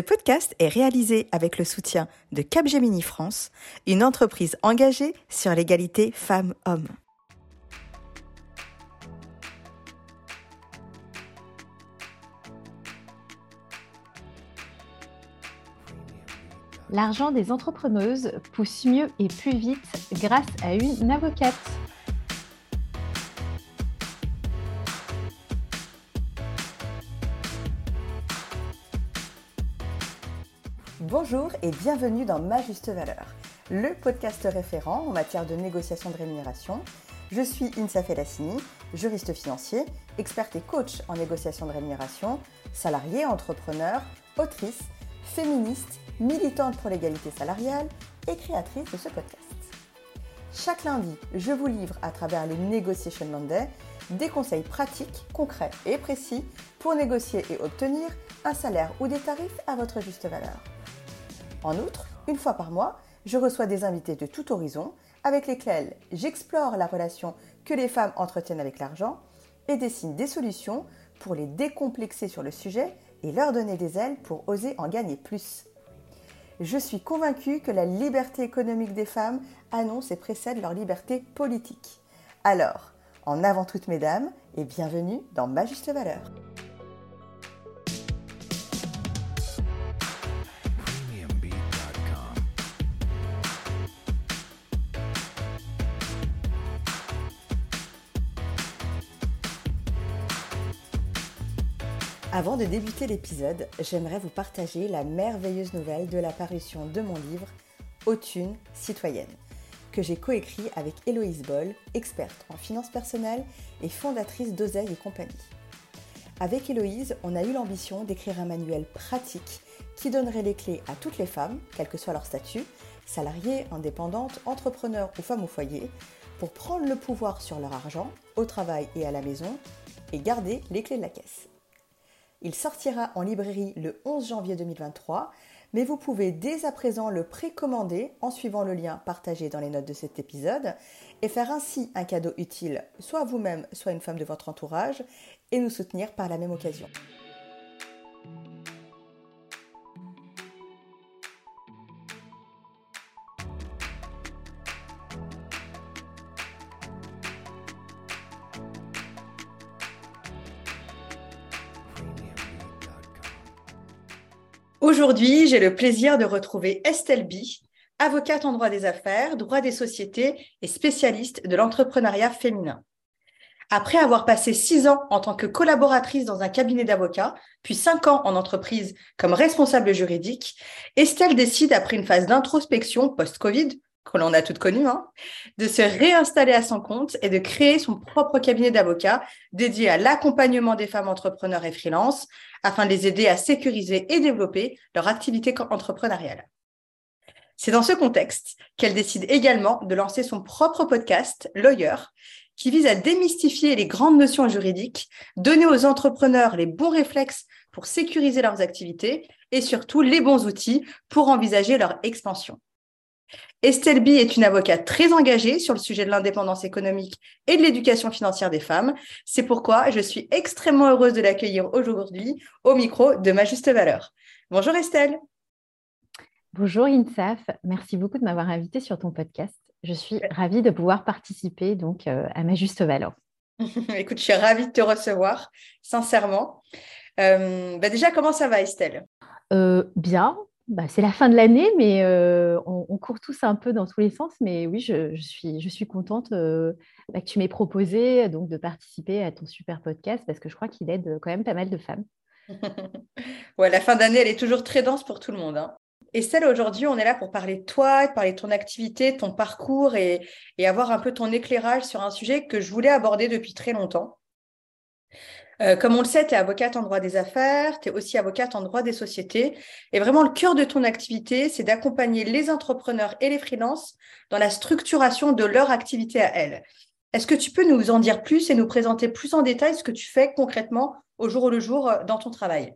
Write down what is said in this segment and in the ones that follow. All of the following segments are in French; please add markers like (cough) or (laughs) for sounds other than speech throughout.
Ce podcast est réalisé avec le soutien de Capgemini France, une entreprise engagée sur l'égalité femmes-hommes. L'argent des entrepreneuses pousse mieux et plus vite grâce à une avocate. Bonjour et bienvenue dans Ma Juste Valeur, le podcast référent en matière de négociation de rémunération. Je suis Insa Felassini, juriste financier, experte et coach en négociation de rémunération, salariée, entrepreneur, autrice, féministe, militante pour l'égalité salariale et créatrice de ce podcast. Chaque lundi, je vous livre à travers les Negotiation Monday des conseils pratiques, concrets et précis pour négocier et obtenir un salaire ou des tarifs à votre juste valeur. En outre, une fois par mois, je reçois des invités de tout horizon avec lesquels j'explore la relation que les femmes entretiennent avec l'argent et dessine des solutions pour les décomplexer sur le sujet et leur donner des ailes pour oser en gagner plus. Je suis convaincue que la liberté économique des femmes annonce et précède leur liberté politique. Alors, en avant toutes mesdames et bienvenue dans Ma Juste Valeur. Avant de débuter l'épisode, j'aimerais vous partager la merveilleuse nouvelle de la parution de mon livre Autune citoyenne, que j'ai coécrit avec Héloïse Boll, experte en finances personnelles et fondatrice d'Oseille et compagnie. Avec Héloïse, on a eu l'ambition d'écrire un manuel pratique qui donnerait les clés à toutes les femmes, quel que soit leur statut, salariées, indépendantes, entrepreneurs ou femmes au foyer, pour prendre le pouvoir sur leur argent, au travail et à la maison, et garder les clés de la caisse. Il sortira en librairie le 11 janvier 2023, mais vous pouvez dès à présent le précommander en suivant le lien partagé dans les notes de cet épisode et faire ainsi un cadeau utile soit à vous-même, soit une femme de votre entourage et nous soutenir par la même occasion. Aujourd'hui, j'ai le plaisir de retrouver Estelle B, avocate en droit des affaires, droit des sociétés et spécialiste de l'entrepreneuriat féminin. Après avoir passé six ans en tant que collaboratrice dans un cabinet d'avocats, puis cinq ans en entreprise comme responsable juridique, Estelle décide, après une phase d'introspection post-Covid, que l'on a toutes connu, hein, de se réinstaller à son compte et de créer son propre cabinet d'avocats dédié à l'accompagnement des femmes entrepreneurs et freelance afin de les aider à sécuriser et développer leur activité entrepreneuriale. C'est dans ce contexte qu'elle décide également de lancer son propre podcast, Lawyer, qui vise à démystifier les grandes notions juridiques, donner aux entrepreneurs les bons réflexes pour sécuriser leurs activités et surtout les bons outils pour envisager leur expansion. Estelle B est une avocate très engagée sur le sujet de l'indépendance économique et de l'éducation financière des femmes. C'est pourquoi je suis extrêmement heureuse de l'accueillir aujourd'hui au micro de Ma Juste Valeur. Bonjour Estelle. Bonjour INSAF, merci beaucoup de m'avoir invitée sur ton podcast. Je suis ravie de pouvoir participer donc euh, à Ma Juste Valeur. (laughs) Écoute, je suis ravie de te recevoir, sincèrement. Euh, bah déjà, comment ça va Estelle? Euh, Bien, bah, c'est la fin de l'année, mais euh, on, court tous un peu dans tous les sens. Mais oui, je, suis, je suis contente euh, bah, que tu m'aies proposé donc, de participer à ton super podcast parce que je crois qu'il aide quand même pas mal de femmes. (laughs) ouais, la fin d'année, elle est toujours très dense pour tout le monde. Hein. Et celle aujourd'hui, on est là pour parler de toi, parler de ton activité, ton parcours et avoir un peu ton éclairage sur un sujet que je voulais aborder depuis très longtemps. Euh, comme on le sait, tu es avocate en droit des affaires, tu es aussi avocate en droit des sociétés. Et vraiment, le cœur de ton activité, c'est d'accompagner les entrepreneurs et les freelances dans la structuration de leur activité à elles. Est-ce que tu peux nous en dire plus et nous présenter plus en détail ce que tu fais concrètement au jour le jour euh, dans ton travail?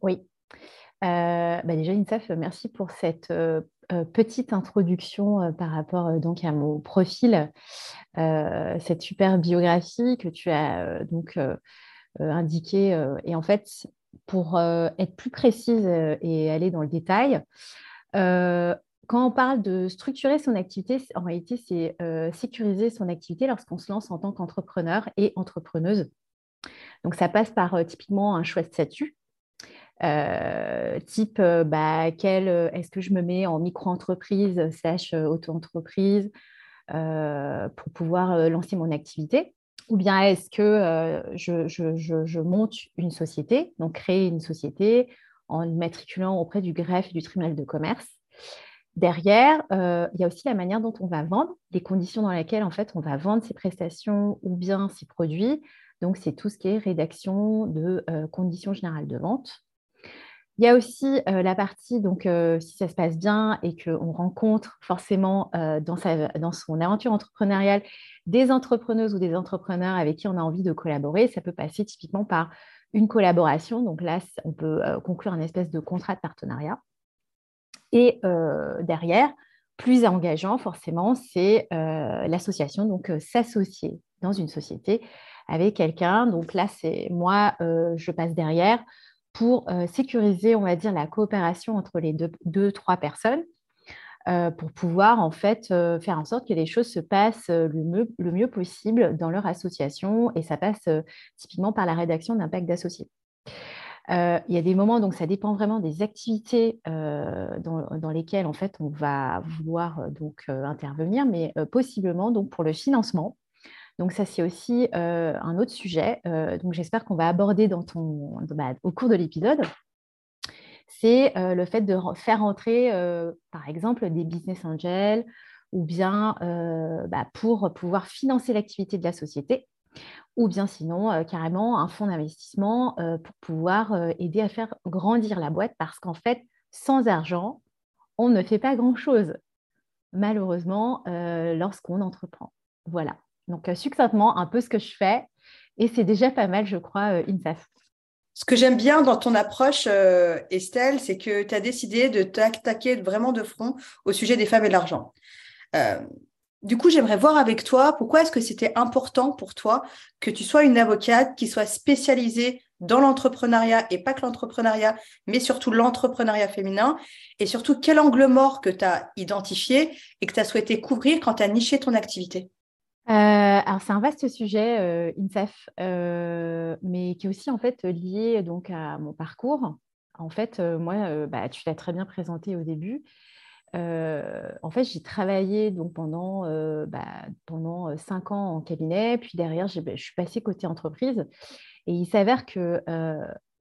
Oui. Euh, bah déjà, Insaf, merci pour cette petite introduction par rapport donc à mon profil. Euh, cette super biographie que tu as euh, donc euh, indiquée. et en fait, pour être plus précise et aller dans le détail, quand on parle de structurer son activité, en réalité, c'est sécuriser son activité lorsqu'on se lance en tant qu'entrepreneur et entrepreneuse. Donc, ça passe par typiquement un choix de statut. Type, bah, quel, est-ce que je me mets en micro-entreprise slash auto-entreprise pour pouvoir lancer mon activité? Ou bien est-ce que je, monte une société, donc créer une société en matriculant auprès du greffe du tribunal de commerce? Derrière, il y a aussi la manière dont on va vendre, les conditions dans lesquelles en fait on va vendre ses prestations ou bien ses produits. Donc c'est tout ce qui est rédaction de conditions générales de vente. Il y a aussi la partie, donc si ça se passe bien et qu'on rencontre forcément dans, dans son aventure entrepreneuriale des entrepreneuses ou des entrepreneurs avec qui on a envie de collaborer, ça peut passer typiquement par une collaboration. Donc là, on peut conclure un espèce de contrat de partenariat. Et derrière, plus engageant, forcément, c'est l'association, donc s'associer dans une société avec quelqu'un. Donc là, c'est moi, je passe derrière pour sécuriser, on va dire, la coopération entre les deux, trois personnes, pour pouvoir en fait faire en sorte que les choses se passent le mieux, possible dans leur association. Et ça passe typiquement par la rédaction d'un pacte d'associés. il y a des moments, donc ça dépend vraiment des activités dans, lesquelles en fait on va vouloir donc intervenir, mais possiblement donc pour le financement. Donc ça, c'est aussi un autre sujet. donc j'espère qu'on va aborder bah, au cours de l'épisode. C'est le fait de faire entrer, par exemple, des business angels ou bien bah, pour pouvoir financer l'activité de la société ou bien sinon carrément un fonds d'investissement pour pouvoir aider à faire grandir la boîte parce qu'en fait, sans argent, on ne fait pas grand-chose, malheureusement, lorsqu'on entreprend. Voilà. Donc, euh, succinctement, un peu ce que je fais. Et c'est déjà pas mal, je crois, euh, INSAF. Ce que j'aime bien dans ton approche, euh, Estelle, c'est que tu as décidé de t'attaquer vraiment de front au sujet des femmes et de l'argent. du coup, j'aimerais voir avec toi pourquoi est-ce que c'était important pour toi que tu sois une avocate qui soit spécialisée dans l'entrepreneuriat et pas que l'entrepreneuriat, mais surtout l'entrepreneuriat féminin? Et surtout quel angle mort que tu as identifié et que tu as souhaité couvrir quand tu as niché ton activité? Euh, alors c'est un vaste sujet, euh, INSEF, euh, mais qui est aussi en fait lié donc à mon parcours. En fait, moi, bah, tu l'as très bien présenté au début. en fait, j'ai travaillé donc pendant, bah, pendant cinq ans en cabinet, puis derrière, je suis passée côté entreprise. Et il s'avère que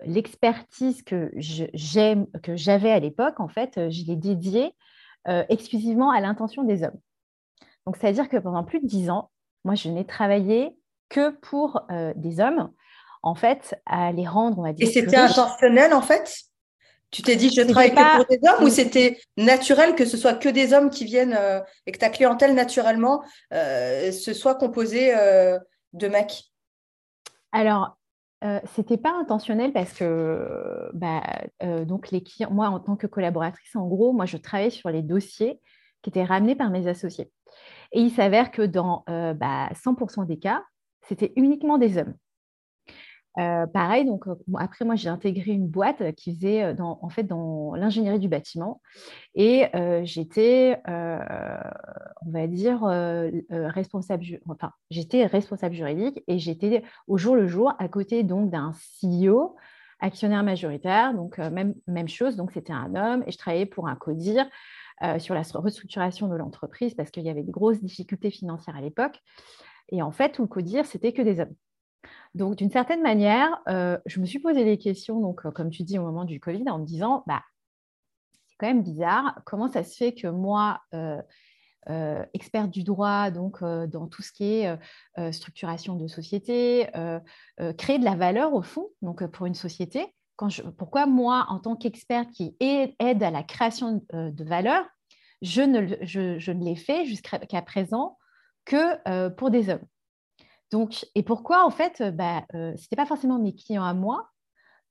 l'expertise que j'avais à l'époque, en fait, je l'ai dédiée exclusivement à l'intention des hommes. Donc, c'est-à-dire que pendant plus de dix ans, moi, je n'ai travaillé que pour euh, des hommes, en fait, à les rendre, on va dire. Et c'était intentionnel, en fait? Tu t'es dit, je travaille que pour des hommes ou c'était naturel que ce soit que des hommes qui viennent euh, et que ta clientèle, naturellement, euh, se soit composée de mecs? Alors, euh, c'était pas intentionnel parce que bah, donc les clients, moi en tant que collaboratrice, en gros, moi je travaillais sur les dossiers qui étaient ramenés par mes associés. Et il s'avère que dans 100% euh, bah, des cas, c'était uniquement des hommes. Euh, pareil, donc euh, après moi j'ai intégré une boîte qui faisait dans, en fait dans l'ingénierie du bâtiment. Et j'étais, on va dire responsable, enfin j'étais responsable juridique et j'étais au jour le jour à côté donc d'un CEO actionnaire majoritaire, donc même même chose, donc c'était un homme et je travaillais pour un codir euh, sur la restructuration de l'entreprise parce qu'il y avait de grosses difficultés financières à l'époque. Et en fait, tout CODIR, c'était que des hommes. Donc, d'une certaine manière, euh, je me suis posé des questions, euh, comme tu dis, au moment du Covid, en me disant, bah, c'est quand même bizarre, comment ça se fait que moi, experte du droit, donc dans tout ce qui est structuration de société, créer de la valeur au fond, donc pour une société, pourquoi moi, en tant qu'experte qui aide à la création euh, de valeur, je ne, l'ai fait jusqu'à présent que euh, pour des hommes. Donc, et pourquoi, en fait, bah, euh, ce n'était pas forcément mes clients à moi.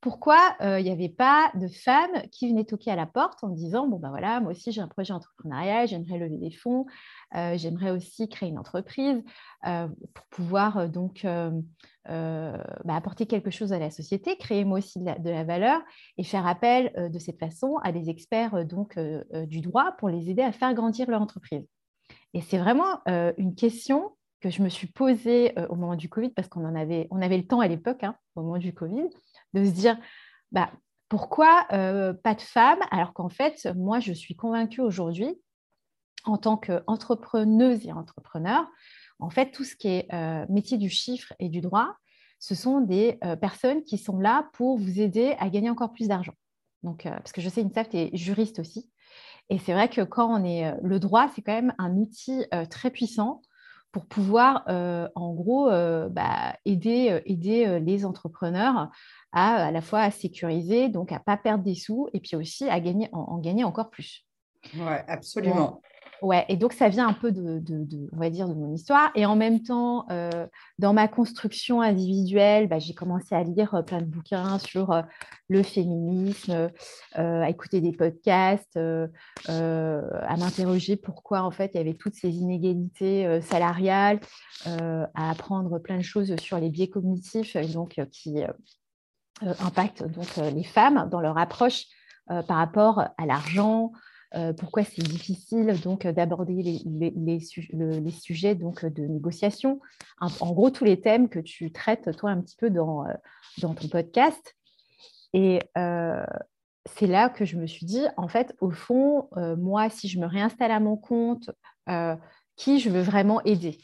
Pourquoi il n'y avait pas de femmes qui venaient toquer à la porte en me disant bon ben voilà moi aussi j'ai un projet entrepreneurial j'aimerais lever des fonds j'aimerais aussi créer une entreprise pour pouvoir donc bah, apporter quelque chose à la société créer moi aussi de la, valeur et faire appel de cette façon à des experts donc du droit pour les aider à faire grandir leur entreprise. Et c'est vraiment une question que je me suis posée au moment du Covid parce qu'on avait on avait le temps à l'époque hein, au moment du Covid de se dire bah, pourquoi euh, pas de femmes alors qu'en fait, moi, je suis convaincue aujourd'hui, en tant qu'entrepreneuse et entrepreneur, en fait, tout ce qui est euh, métier du chiffre et du droit, ce sont des euh, personnes qui sont là pour vous aider à gagner encore plus d'argent. Donc, parce que je sais, Insaf, tu es juriste aussi. Et c'est vrai que quand on est le droit, c'est quand même un outil très puissant pour pouvoir, en gros, bah, aider, aider les entrepreneurs à, à la fois à sécuriser, donc à ne pas perdre des sous, et puis aussi à gagner, en, gagner encore plus. Oui, absolument. Ouais, et donc ça vient un peu de, on va dire, de mon histoire. Et en même temps, euh, dans ma construction individuelle, bah, j'ai commencé à lire euh, plein de bouquins sur euh, le féminisme, à écouter des podcasts, à m'interroger pourquoi en fait il y avait toutes ces inégalités salariales, à apprendre plein de choses sur les biais cognitifs, donc qui impactent donc les femmes dans leur approche par rapport à l'argent, euh, pourquoi c'est difficile donc d'aborder les, les, sujets donc de négociation. En, gros, tous les thèmes que tu traites toi un petit peu dans, euh, dans ton podcast. Et euh, c'est là que je me suis dit, en fait, au fond, moi, si je me réinstalle à mon compte, qui je veux vraiment aider?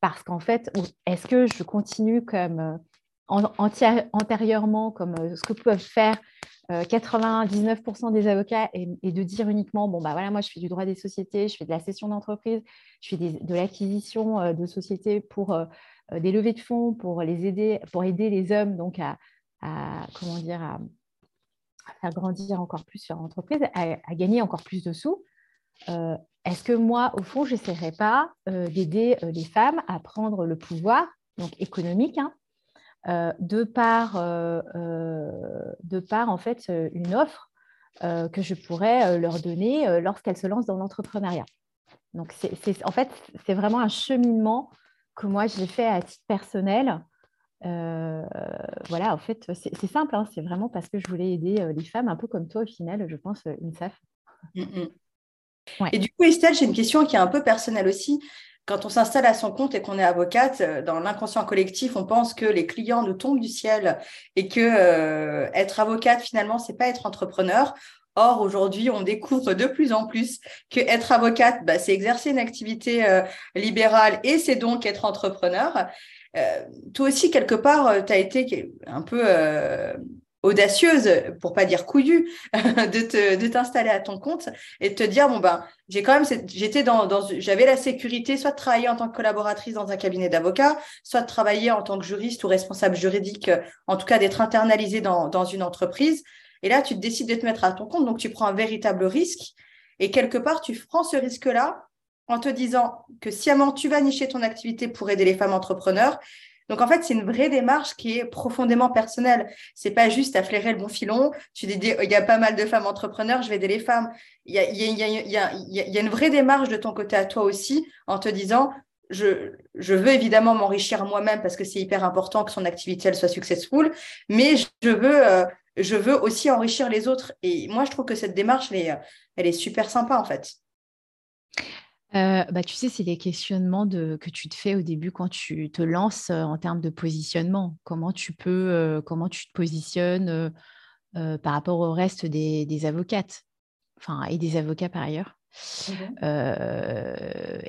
Parce qu'en fait, est-ce que je continue comme antérieurement, comme ce que peuvent faire 99% euh, des avocats et, de dire uniquement bon bah voilà moi je fais du droit des sociétés, je fais de la cession d'entreprise, je fais de l'acquisition euh, de sociétés pour euh, des levées de fonds pour les aider pour aider les hommes donc à, comment dire à, faire grandir encore plus leur entreprise, à, gagner encore plus de sous. Est-ce que moi au fond j'essaierai pas d'aider les femmes à prendre le pouvoir donc économique hein, euh, de par, euh, euh, de par en fait une offre que je pourrais leur donner lorsqu'elles se lancent dans l'entrepreneuriat. Donc, c'est, en fait, c'est vraiment un cheminement que moi j'ai fait à titre personnel. voilà, en fait, c'est, simple, hein, c'est vraiment parce que je voulais aider les femmes, un peu comme toi au final, je pense, INSAF. Mmh, mmh. Et du coup, Estelle, j'ai une question qui est un peu personnelle aussi quand on s'installe à son compte et qu'on est avocate, euh, dans l'inconscient collectif, on pense que les clients nous tombent du ciel et que euh, être avocate, finalement, c'est pas être entrepreneur. Or, aujourd'hui, on découvre de plus en plus que être avocate, bah, c'est exercer une activité euh, libérale et c'est donc être entrepreneur. toi aussi, quelque part, tu as été un peu audacieuse, pour pas dire couillue, (laughs) de t'installer à ton compte et de te dire bon ben j'ai quand même j'étais dans, j'avais la sécurité soit de travailler en tant que collaboratrice dans un cabinet d'avocat, soit de travailler en tant que juriste ou responsable juridique, en tout cas d'être internalisé dans, une entreprise. Et là, tu décides de te mettre à ton compte, donc tu prends un véritable risque. Et quelque part, tu prends ce risque-là en te disant que sciemment, tu vas nicher ton activité pour aider les femmes entrepreneurs, donc en fait, c'est une vraie démarche qui est profondément personnelle. C'est pas juste à flairer le bon filon. Tu dis, il y a pas mal de femmes entrepreneurs, je vais aider les femmes. Il y a, une vraie démarche de ton côté à toi aussi en te disant, je, veux évidemment m'enrichir moi-même parce que c'est hyper important que son activité soit successful, mais je veux, euh, je veux aussi enrichir les autres. Et moi, je trouve que cette démarche, elle est super sympa en fait. Euh, bah, tu sais, c'est les questionnements que tu te fais au début quand tu te lances euh, en termes de positionnement. Comment tu peux, euh, comment tu te positionnes par rapport au reste des, avocates, enfin, et des avocats par ailleurs. Mmh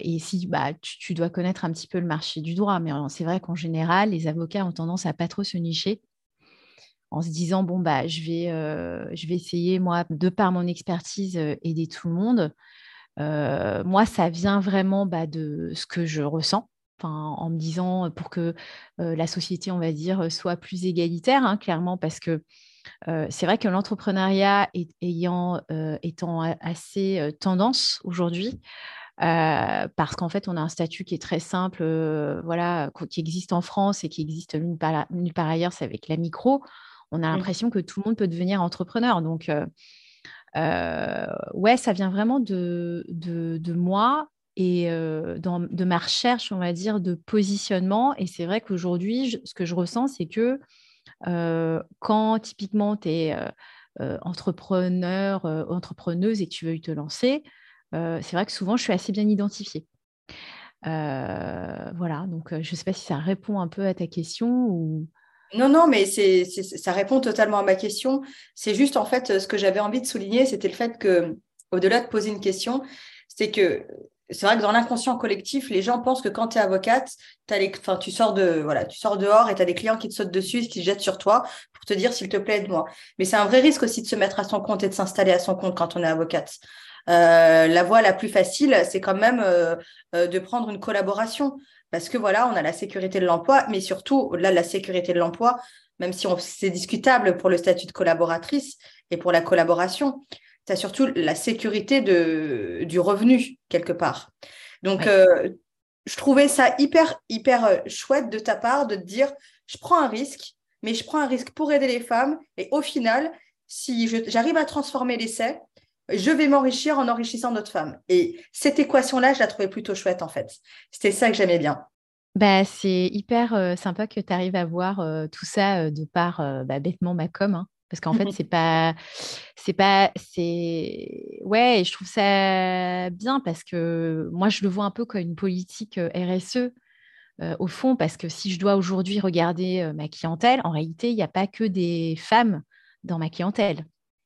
et si bah, tu, dois connaître un petit peu le marché du droit, mais c'est vrai qu'en général, les avocats ont tendance à pas trop se nicher en se disant bon bah je vais, je vais essayer moi de par mon expertise aider tout le monde euh, moi, ça vient vraiment bah, de ce que je ressens. en me disant euh, pour que euh, la société, on va dire, soit plus égalitaire, hein, clairement, parce que c'est vrai que l'entrepreneuriat ayant, étant assez tendance aujourd'hui, parce qu'en fait, on a un statut qui est très simple, voilà, qui existe en France et qui existe nulle part, ailleurs, c'est avec la micro. on a l'impression que tout le monde peut devenir entrepreneur. Donc, ouais, ça vient vraiment de, de, moi et dans, de ma recherche, on va dire, de positionnement. Et c'est vrai qu'aujourd'hui, ce que je ressens, c'est que quand typiquement tu es entrepreneur, entrepreneuse et que tu veux te lancer, c'est vrai que souvent, je suis assez bien identifiée. voilà, donc je ne sais pas si ça répond un peu à ta question ou... Non, non, mais c'est, ça répond totalement à ma question. C'est juste, en fait, ce que j'avais envie de souligner, c'était le fait que, au-delà de poser une question, c'est que c'est vrai que dans l'inconscient collectif, les gens pensent que quand tu es avocate, les, tu, sors de, voilà, tu sors dehors et tu as des clients qui te sautent dessus, qui se jettent sur toi pour te dire, s'il te plaît, aide-moi. Mais c'est un vrai risque aussi de se mettre à son compte et de s'installer à son compte quand on est avocate. Euh, la voie la plus facile, c'est quand même euh, euh, de prendre une collaboration. Parce que voilà, on a la sécurité de l'emploi, mais surtout, au-delà de la sécurité de l'emploi, même si c'est discutable pour le statut de collaboratrice et pour la collaboration, tu as surtout la sécurité de, du revenu, quelque part. Donc, je trouvais ça hyper, hyper chouette de ta part de te dire, je prends un risque, mais je prends un risque pour aider les femmes. Et au final, si j'arrive à transformer l'essai, je vais m'enrichir en enrichissant d'autres femmes. Et cette équation-là, je la trouvais plutôt chouette, en fait. C'était ça que j'aimais bien. Bah, c'est hyper euh, sympa que tu arrives à voir euh, tout ça euh, de par bah, bêtement ma com. Hein. parce qu'en fait, (laughs) c'est pas. C'est pas. C'est. Ouais, je trouve ça bien parce que moi, je le vois un peu comme une politique RSE. au fond, parce que si je dois aujourd'hui regarder ma clientèle, en réalité, il n'y a pas que des femmes dans ma clientèle.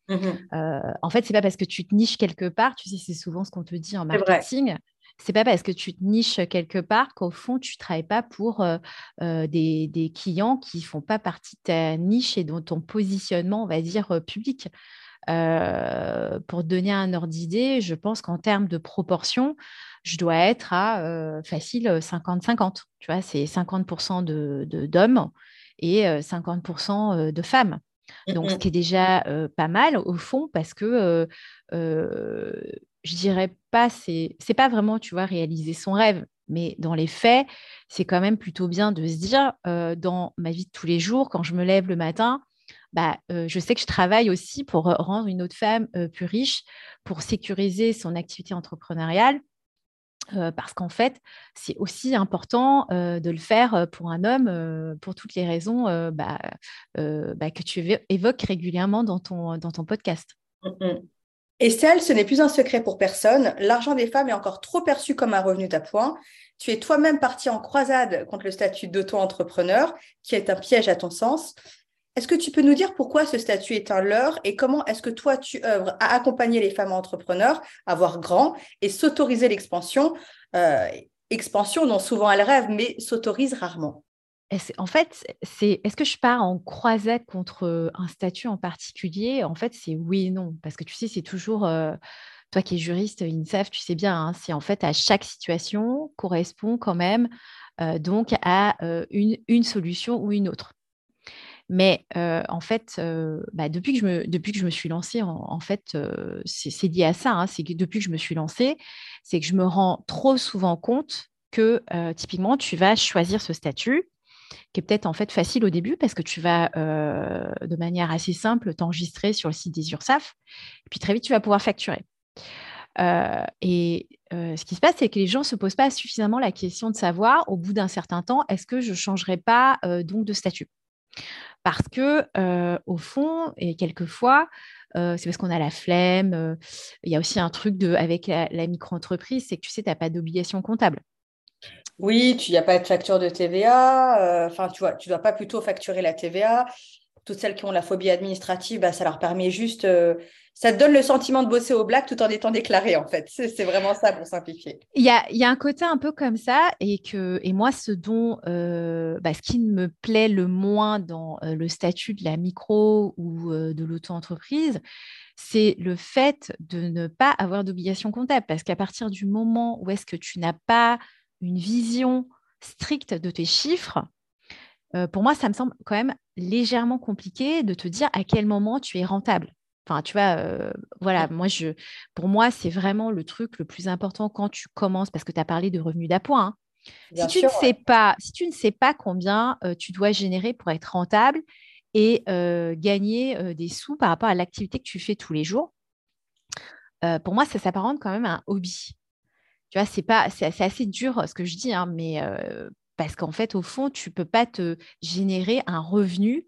Mmh en fait, c'est pas parce que tu te niches quelque part, tu sais, c'est souvent ce qu'on te dit en marketing. C'est pas parce que tu te niches quelque part qu'au fond, tu travailles pas pour des, clients qui font pas partie de ta niche et de ton positionnement, on va dire, public. pour donner un ordre d'idée, je pense qu'en termes de proportion, je dois être à facile 50-50. Tu vois, c'est 50% d'hommes de, d'hommes et 50% de femmes. Donc, ce qui est déjà pas mal au fond, parce que je dirais pas, c'est pas vraiment, tu vois, réaliser son rêve, mais dans les faits, c'est quand même plutôt bien de se dire, dans ma vie de tous les jours, quand je me lève le matin, bah, je sais que je travaille aussi pour rendre une autre femme plus riche, pour sécuriser son activité entrepreneuriale, parce qu'en fait, c'est aussi important de le faire pour un homme pour toutes les raisons bah, bah, que tu évoques régulièrement dans ton, dans ton podcast. Mmh Estelle, ce n'est plus un secret pour personne. L'argent des femmes est encore trop perçu comme un revenu d'appoint. Tu es toi-même partie en croisade contre le statut d'auto-entrepreneur, qui est un piège à ton sens. Est-ce que tu peux nous dire pourquoi ce statut est un leurre et comment est-ce que toi, tu œuvres à accompagner les femmes entrepreneurs à voir grand et s'autoriser l'expansion, euh, expansion dont souvent elles rêvent, mais s'autorisent rarement? En fait, c'est est-ce que je pars en croisette contre un statut en particulier? En fait, c'est oui et non. Parce que tu sais, c'est toujours, toi qui es juriste, INSAF, tu sais bien, hein, c'est en fait à chaque situation correspond quand même donc à une, solution ou une autre. Mais en fait, bah, depuis, que je me, depuis que je me suis lancée, en, fait, c'est lié à ça. Hein, c'est que depuis que je me suis lancée, c'est que je me rends trop souvent compte que typiquement, tu vas choisir ce statut qui est peut-être en fait facile au début parce que tu vas de manière assez simple t'enregistrer sur le site des URSAF. Et puis très vite, tu vas pouvoir facturer. et ce qui se passe, c'est que les gens ne se posent pas suffisamment la question de savoir, au bout d'un certain temps, est-ce que je ne changerai pas donc de statut? Parce que, au fond, et quelquefois, c'est parce qu'on a la flemme. Il y a aussi un truc de, avec la, micro-entreprise, c'est que tu sais, tu n'as pas d'obligation comptable. Oui, tu n'y a pas de facture de TVA. Enfin, tu vois, tu ne dois pas plutôt facturer la TVA. Toutes celles qui ont la phobie administrative, bah, ça leur permet juste ça te donne le sentiment de bosser au black tout en étant déclaré, en fait. C'est vraiment ça pour simplifier. Il y a, un côté un peu comme ça, et, que, moi, ce dont, euh, bah, ce qui me plaît le moins dans euh, le statut de la micro ou euh, de l'auto-entreprise, c'est le fait de ne pas avoir d'obligation comptable. Parce qu'à partir du moment où est-ce que tu n'as pas une vision stricte de tes chiffres, pour moi, ça me semble quand même légèrement compliqué de te dire à quel moment tu es rentable. Enfin, tu vois, voilà, moi, je, pour moi, c'est vraiment le truc le plus important quand tu commences, parce que tu as parlé de revenus d'appoint. Hein. Si tu, ne sais pas, si tu ne sais pas combien tu dois générer pour être rentable, et gagner des sous par rapport à l'activité que tu fais tous les jours. pour moi, ça s'apparente quand même à un hobby. Tu vois, c'est pas, c'est assez dur ce que je dis, hein, mais parce qu'en fait, au fond, tu peux pas te générer un revenu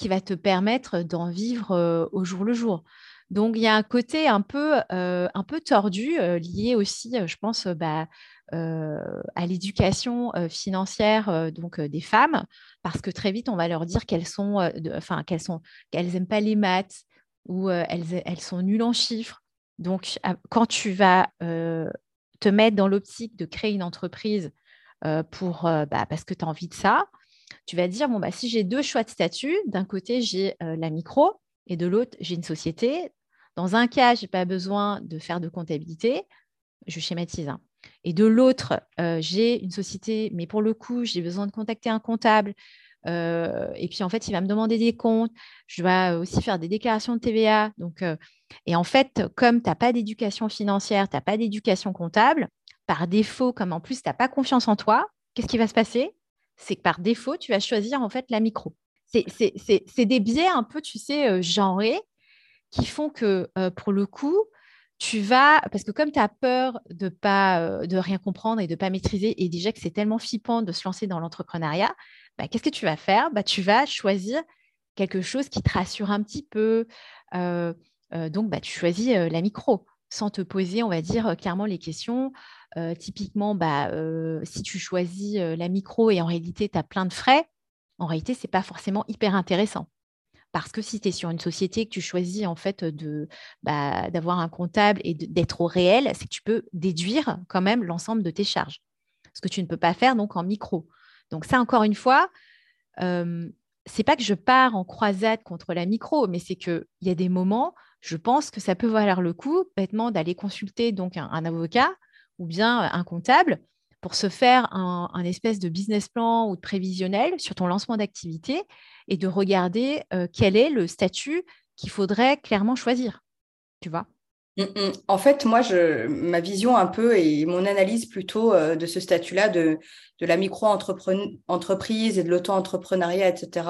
qui va te permettre d'en vivre au jour le jour. Donc, il y a un côté un peu, un peu tordu lié aussi, je pense, bah, à l'éducation financière donc des femmes, parce que très vite on va leur dire qu'elles sont, qu'elles sont, qu'elles n'aiment pas les maths ou elles, elles sont nulles en chiffres. Donc quand tu vas te mettre dans l'optique de créer une entreprise pour, bah, parce que tu as envie de ça, tu vas dire bon bah si j'ai deux choix de statut, d'un côté j'ai la micro et de l'autre j'ai une société. Dans un cas, je n'ai pas besoin de faire de comptabilité, je schématise. Hein. Et de l'autre, euh, j'ai une société, mais pour le coup, j'ai besoin de contacter un comptable. Euh, et puis, en fait, il va me demander des comptes. Je dois aussi faire des déclarations de TVA. Donc, euh, et en fait, comme tu n'as pas d'éducation financière, tu n'as pas d'éducation comptable, par défaut, comme en plus, tu n'as pas confiance en toi, qu'est-ce qui va se passer? C'est que par défaut, tu vas choisir en fait la micro. C'est des biais un peu, tu sais, genrés qui font que, pour le coup, tu vas, parce que comme tu as peur de pas euh, de rien comprendre et de pas maîtriser, et déjà que c'est tellement flippant de se lancer dans l'entrepreneuriat, bah, qu'est-ce que tu vas faire? Bah, Tu vas choisir quelque chose qui te rassure un petit peu. Euh, euh, donc, bah, tu choisis la micro sans te poser, on va dire, clairement les questions. Typiquement, bah, si tu choisis la micro et en réalité, tu as plein de frais, en réalité, ce n'est pas forcément hyper intéressant. Parce que si tu es sur une société que tu choisis en fait bah, d'avoir un comptable et d'être au réel, c'est que tu peux déduire quand même l'ensemble de tes charges. Ce que tu ne peux pas faire donc en micro. Donc ça, encore une fois, euh, c'est pas que je pars en croisade contre la micro, mais c'est qu'il y a des moments, je pense que ça peut valoir le coup bêtement d'aller consulter donc un, avocat ou bien un comptable pour se faire un, espèce de business plan ou de prévisionnel sur ton lancement d'activité et de regarder euh, quel est le statut qu'il faudrait clairement choisir. Tu vois? Mm, mm. En fait, moi, je, ma vision un peu et mon analyse plutôt euh, de ce statut-là, de, de la micro-entreprise et de l'auto-entrepreneuriat, etc.,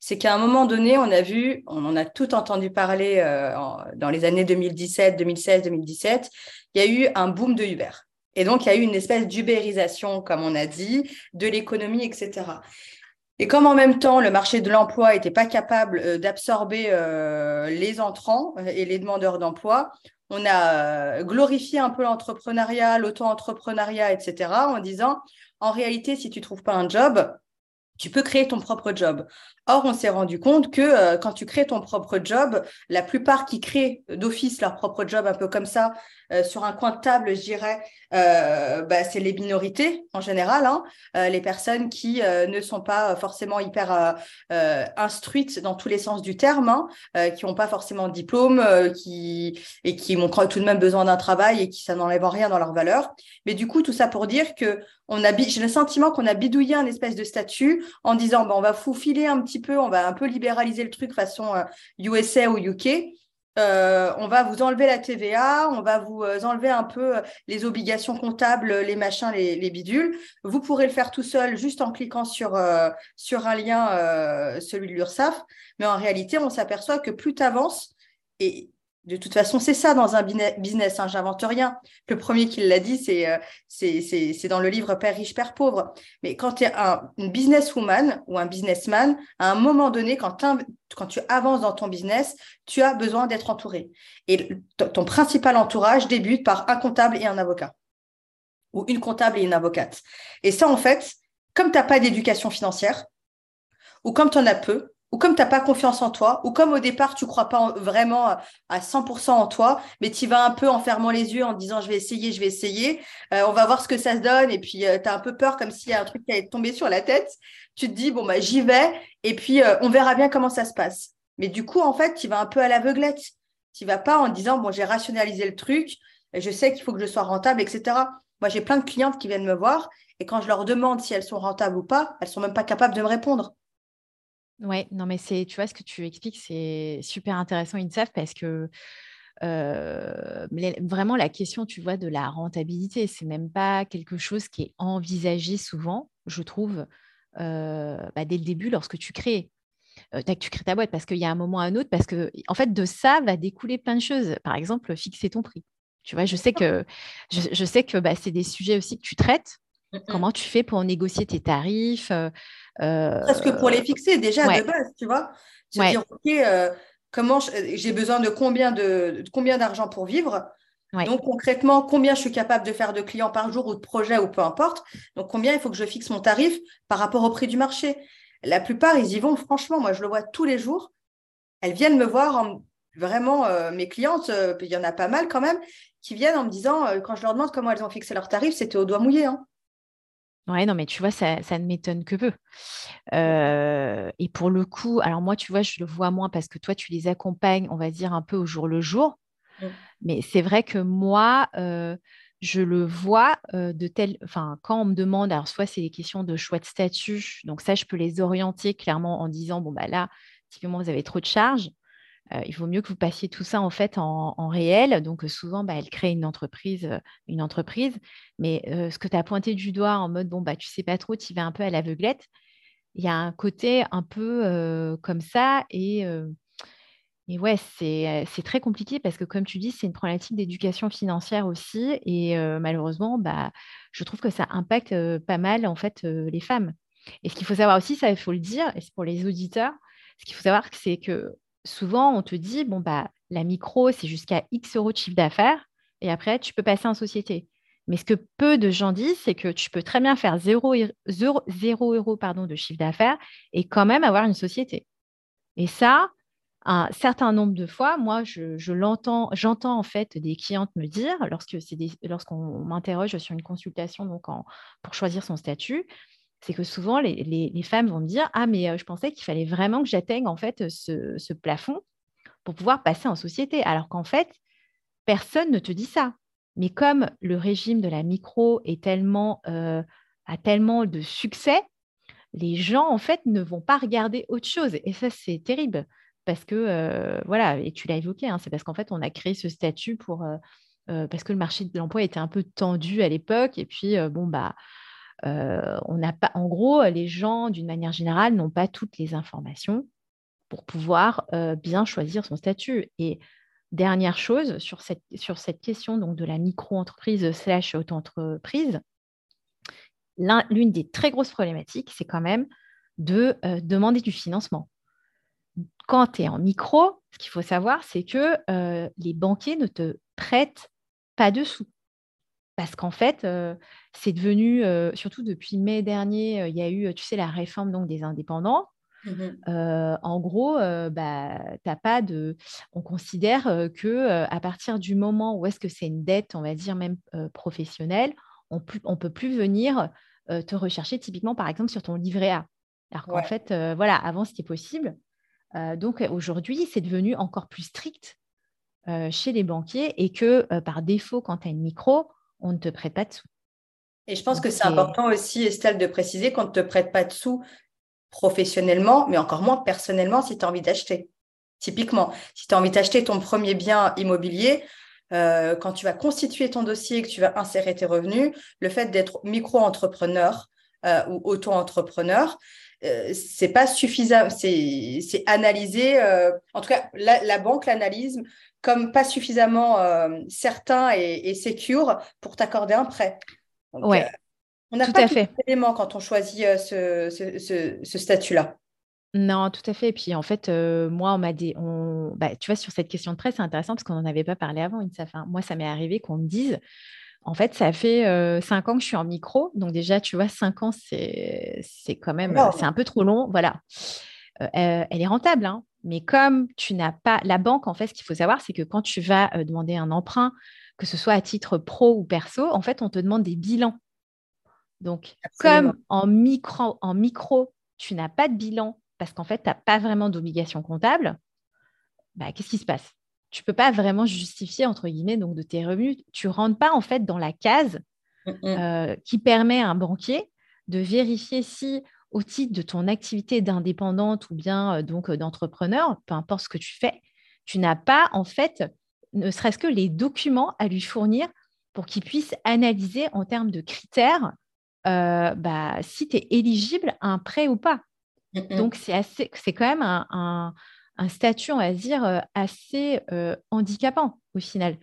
c'est qu'à un moment donné, on a vu, on en a tout entendu parler euh, dans les années 2017, 2016, 2017, il y a eu un boom de Uber. Et donc, il y a eu une espèce d'ubérisation, comme on a dit, de l'économie, etc. Et comme en même temps, le marché de l'emploi n'était pas capable euh, d'absorber euh, les entrants euh, et les demandeurs d'emploi, on a glorifié un peu l'entrepreneuriat, l'auto-entrepreneuriat, etc., en disant, en réalité, si tu ne trouves pas un job, tu peux créer ton propre job. Or, on s'est rendu compte que euh, quand tu crées ton propre job, la plupart qui créent d'office leur propre job un peu comme ça, euh, sur un coin de table, je dirais, euh, bah, c'est les minorités en général, hein, les personnes qui ne sont pas forcément hyper instruites dans tous les sens du terme, hein, qui n'ont pas forcément de diplôme, qui, et qui ont tout de même besoin d'un travail et qui ça n'enlève rien dans leur valeur. Mais du coup, tout ça pour dire que on a, j'ai le sentiment qu'on a bidouillé un espèce de statut en disant, bah, on va foufiler un petit peu, on va un peu libéraliser le truc façon USA euh, ou UK. Euh, on va vous enlever la TVA, on va vous euh, enlever un peu les obligations comptables, les machins, les, bidules. Vous pourrez le faire tout seul juste en cliquant sur, un lien, celui de l'URSSAF. Mais en réalité, on s'aperçoit que plus tu avances, et de toute façon, c'est ça dans un business, hein, j'invente rien. Le premier qui l'a dit, euh, c'est dans le livre Père riche, Père pauvre. Mais quand tu es un, une businesswoman ou un businessman, à un moment donné, quand, quand tu avances dans ton business, tu as besoin d'être entouré. Et ton principal entourage débute par un comptable et un avocat. Ou une comptable et une avocate. Et ça, en fait, comme tu n'as pas d'éducation financière, ou comme tu en as peu, ou comme tu n'as pas confiance en toi, ou comme au départ, tu ne crois pas vraiment à 100% en toi, mais tu vas un peu en fermant les yeux, en disant je vais essayer, je vais essayer, euh, on va voir ce que ça se donne, et puis euh, tu as un peu peur comme s'il y a un truc qui allait tomber sur la tête, tu te dis, bon, bah, j'y vais, et puis euh, on verra bien comment ça se passe. Mais du coup, en fait, tu vas un peu à l'aveuglette. Tu vas pas en disant, bon, j'ai rationalisé le truc, je sais qu'il faut que je sois rentable, etc. Moi, j'ai plein de clientes qui viennent me voir, et quand je leur demande si elles sont rentables ou pas, elles sont même pas capables de me répondre. Ouais, non, mais c'est, tu vois, ce que tu expliques, c'est super intéressant, INSAF, parce que euh, vraiment la question, tu vois, de la rentabilité, c'est même pas quelque chose qui est envisagé souvent, je trouve, euh, bah, dès le début lorsque tu crées. tu crées ta boîte parce qu'il y a un moment à un autre, parce que en fait, de ça va découler plein de choses. Par exemple, fixer ton prix. Tu vois, je sais que, je, sais que bah, c'est des sujets aussi que tu traites. Mmh Comment tu fais pour négocier tes tarifs Parce que pour les fixer déjà de base, tu vois. Se dire, OK, comment j'ai besoin de combien de, combien d'argent pour vivre Donc concrètement, combien je suis capable de faire de clients par jour ou de projets ou peu importe. Donc combien il faut que je fixe mon tarif par rapport au prix du marché. La plupart, ils y vont franchement. Moi, je le vois tous les jours. Elles viennent me voir en, vraiment euh, mes clientes, euh, il y en a pas mal quand même, qui viennent en me disant, euh, quand je leur demande comment elles ont fixé leur tarif, c'était au doigt mouillé. Hein. Ouais, non, mais tu vois, ça, ne m'étonne que peu. et pour le coup, alors moi, tu vois, je le vois moins parce que toi, tu les accompagnes, on va dire, un peu au jour le jour. Mmh. Mais c'est vrai que moi, je le vois de tel, enfin, quand on me demande, alors soit c'est des questions de choix de statut, donc ça, je peux les orienter clairement en disant, bon, bah là, typiquement, vous avez trop de charges. Il vaut mieux que vous passiez tout ça en fait en, réel. Donc souvent, bah, elle crée une entreprise, une entreprise. Mais ce que tu as pointé du doigt en mode bon bah tu sais pas trop, tu vas un peu à l'aveuglette. Il y a un côté un peu comme ça et et ouais, c'est très compliqué parce que, comme tu dis, c'est une problématique d'éducation financière aussi. Et malheureusement, bah, je trouve que ça impacte pas mal, en fait, les femmes. Et ce qu'il faut savoir aussi, ça, il faut le dire, et c'est pour les auditeurs, ce qu'il faut savoir, c'est que souvent, on te dit, bon, bah, la micro, c'est jusqu'à X euros de chiffre d'affaires, et après, tu peux passer en société. Mais ce que peu de gens disent, c'est que tu peux très bien faire 0, 0, euros pardon, de chiffre d'affaires et quand même avoir une société. Et ça, un certain nombre de fois, moi, je, l'entends, j'entends en fait des clientes me dire, lorsque c'est lorsqu'on m'interroge sur une consultation pour choisir son statut, c'est que souvent les, femmes vont me dire ah mais je pensais qu'il fallait vraiment que j'atteigne en fait ce, plafond pour pouvoir passer en société, alors qu'en fait personne ne te dit ça. Mais comme le régime de la micro a tellement de succès, les gens en fait ne vont pas regarder autre chose et ça c'est terrible parce que, voilà, et tu l'as évoqué, hein, c'est parce qu'en fait, on a créé ce statut pour, parce que le marché de l'emploi était un peu tendu à l'époque. Et puis, bon, bah, on n'a pas, en gros, les gens, d'une manière générale, n'ont pas toutes les informations pour pouvoir bien choisir son statut. Et dernière chose sur cette, question donc, de la micro-entreprise slash auto-entreprise, l'une des très grosses problématiques, c'est quand même de demander du financement quand tu es en micro, ce qu'il faut savoir, c'est que euh, les banquiers ne te prêtent pas de sous. Parce qu'en fait, euh, c'est devenu, euh, surtout depuis mai dernier, il y a eu, tu sais, la réforme donc, des indépendants. Mmh en gros, bah, pas de. On considère que à partir du moment où est-ce que c'est une dette, on va dire même professionnelle, on ne peut plus venir te rechercher typiquement, par exemple, sur ton livret A. Alors qu'en fait, voilà, avant c'était possible. Euh, donc aujourd'hui, c'est devenu encore plus strict euh, chez les banquiers et que euh, par défaut, quand tu as une micro, on ne te prête pas de sous. Et je pense que c'est important aussi, Estelle, de préciser qu'on ne te prête pas de sous professionnellement, mais encore moins personnellement si tu as envie d'acheter. Typiquement, si tu as envie d'acheter ton premier bien immobilier, quand tu vas constituer ton dossier et que tu vas insérer tes revenus, le fait d'être micro-entrepreneur ou auto-entrepreneur, euh, c'est pas suffisant, c'est analysé, euh, en tout cas, la, banque l'analyse comme pas suffisamment euh, certain et, et secure pour t'accorder un prêt. ouais. on n'a pas fait. éléments quand on choisit ce, statut-là. Non, tout à fait. Et puis en fait, moi, on m'a dit, on... Bah, tu vois, sur cette question de prêt, c'est intéressant parce qu'on n'en avait pas parlé avant. Une... moi, ça m'est arrivé qu'on me dise, en fait, ça fait euh, cinq ans que je suis en micro. Donc déjà, tu vois, cinq ans, c'est quand même, c'est un peu trop long. Voilà. Euh, euh, elle est rentable, hein. mais comme tu n'as pas la banque, en fait, ce qu'il faut savoir, c'est que quand tu vas demander un emprunt, que ce soit à titre pro ou perso, en fait, on te demande des bilans. Donc, comme en micro, en micro, tu n'as pas de bilan parce qu'en fait, tu n'as pas vraiment d'obligation comptable, bah, qu'est-ce qui se passe? Tu peux pas vraiment justifier entre guillemets donc de tes revenus. Tu rentres pas en fait dans la case mm, mm. Euh, qui permet à un banquier de vérifier si au titre de ton activité d'indépendante ou bien euh, donc euh, d'entrepreneur, peu importe ce que tu fais, tu n'as pas en fait ne serait-ce que les documents à lui fournir pour qu'il puisse analyser en termes de critères bah, si tu es éligible à un prêt ou pas. Donc, c'est assez, c'est quand même un, statut, on va dire, assez handicapant au final.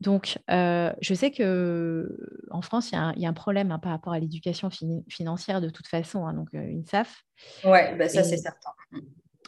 Donc, je sais qu'en France, il y, a un problème hein, par rapport à l'éducation financière de toute façon, hein, donc une SAF. Oui, bah, ça c'est certain.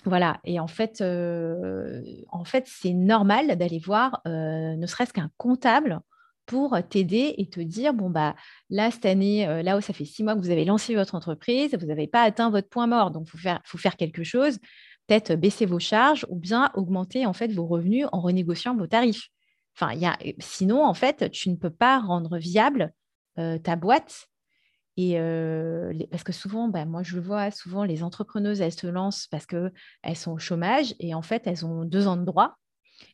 Voilà, et en fait, en fait c'est normal d'aller voir ne serait-ce qu'un comptable pour t'aider et te dire, bon, bah, là, cette année, là où ça fait six mois que vous avez lancé votre entreprise, vous n'avez pas atteint votre point mort, donc il faut faire, faut faire quelque chose, peut-être baisser vos charges ou bien augmenter en fait vos revenus en renégociant vos tarifs. Enfin, y a, sinon, en fait, tu ne peux pas rendre viable ta boîte et parce que souvent, bah, moi je le vois, souvent les entrepreneuses, elles se lancent parce qu'elles sont au chômage et en fait, elles ont deux ans de droit.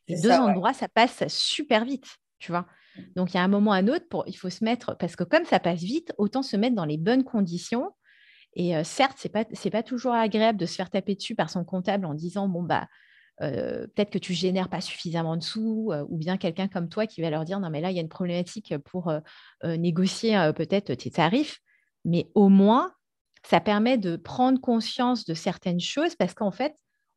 Et deux ans de droit, ça passe super vite, tu vois. Mmh. Donc, il y a un moment à un autre, pour, il faut se mettre, parce que comme ça passe vite, autant se mettre dans les bonnes conditions. Et certes, ce n'est pas, pas toujours agréable de se faire taper dessus par son comptable en disant, bon, bah, peut-être que tu génères pas suffisamment de sous, ou bien quelqu'un comme toi qui va leur dire, non, mais là, il y a une problématique pour négocier peut-être tes tarifs mais au moins, ça permet de prendre conscience de certaines choses parce qu'en fait,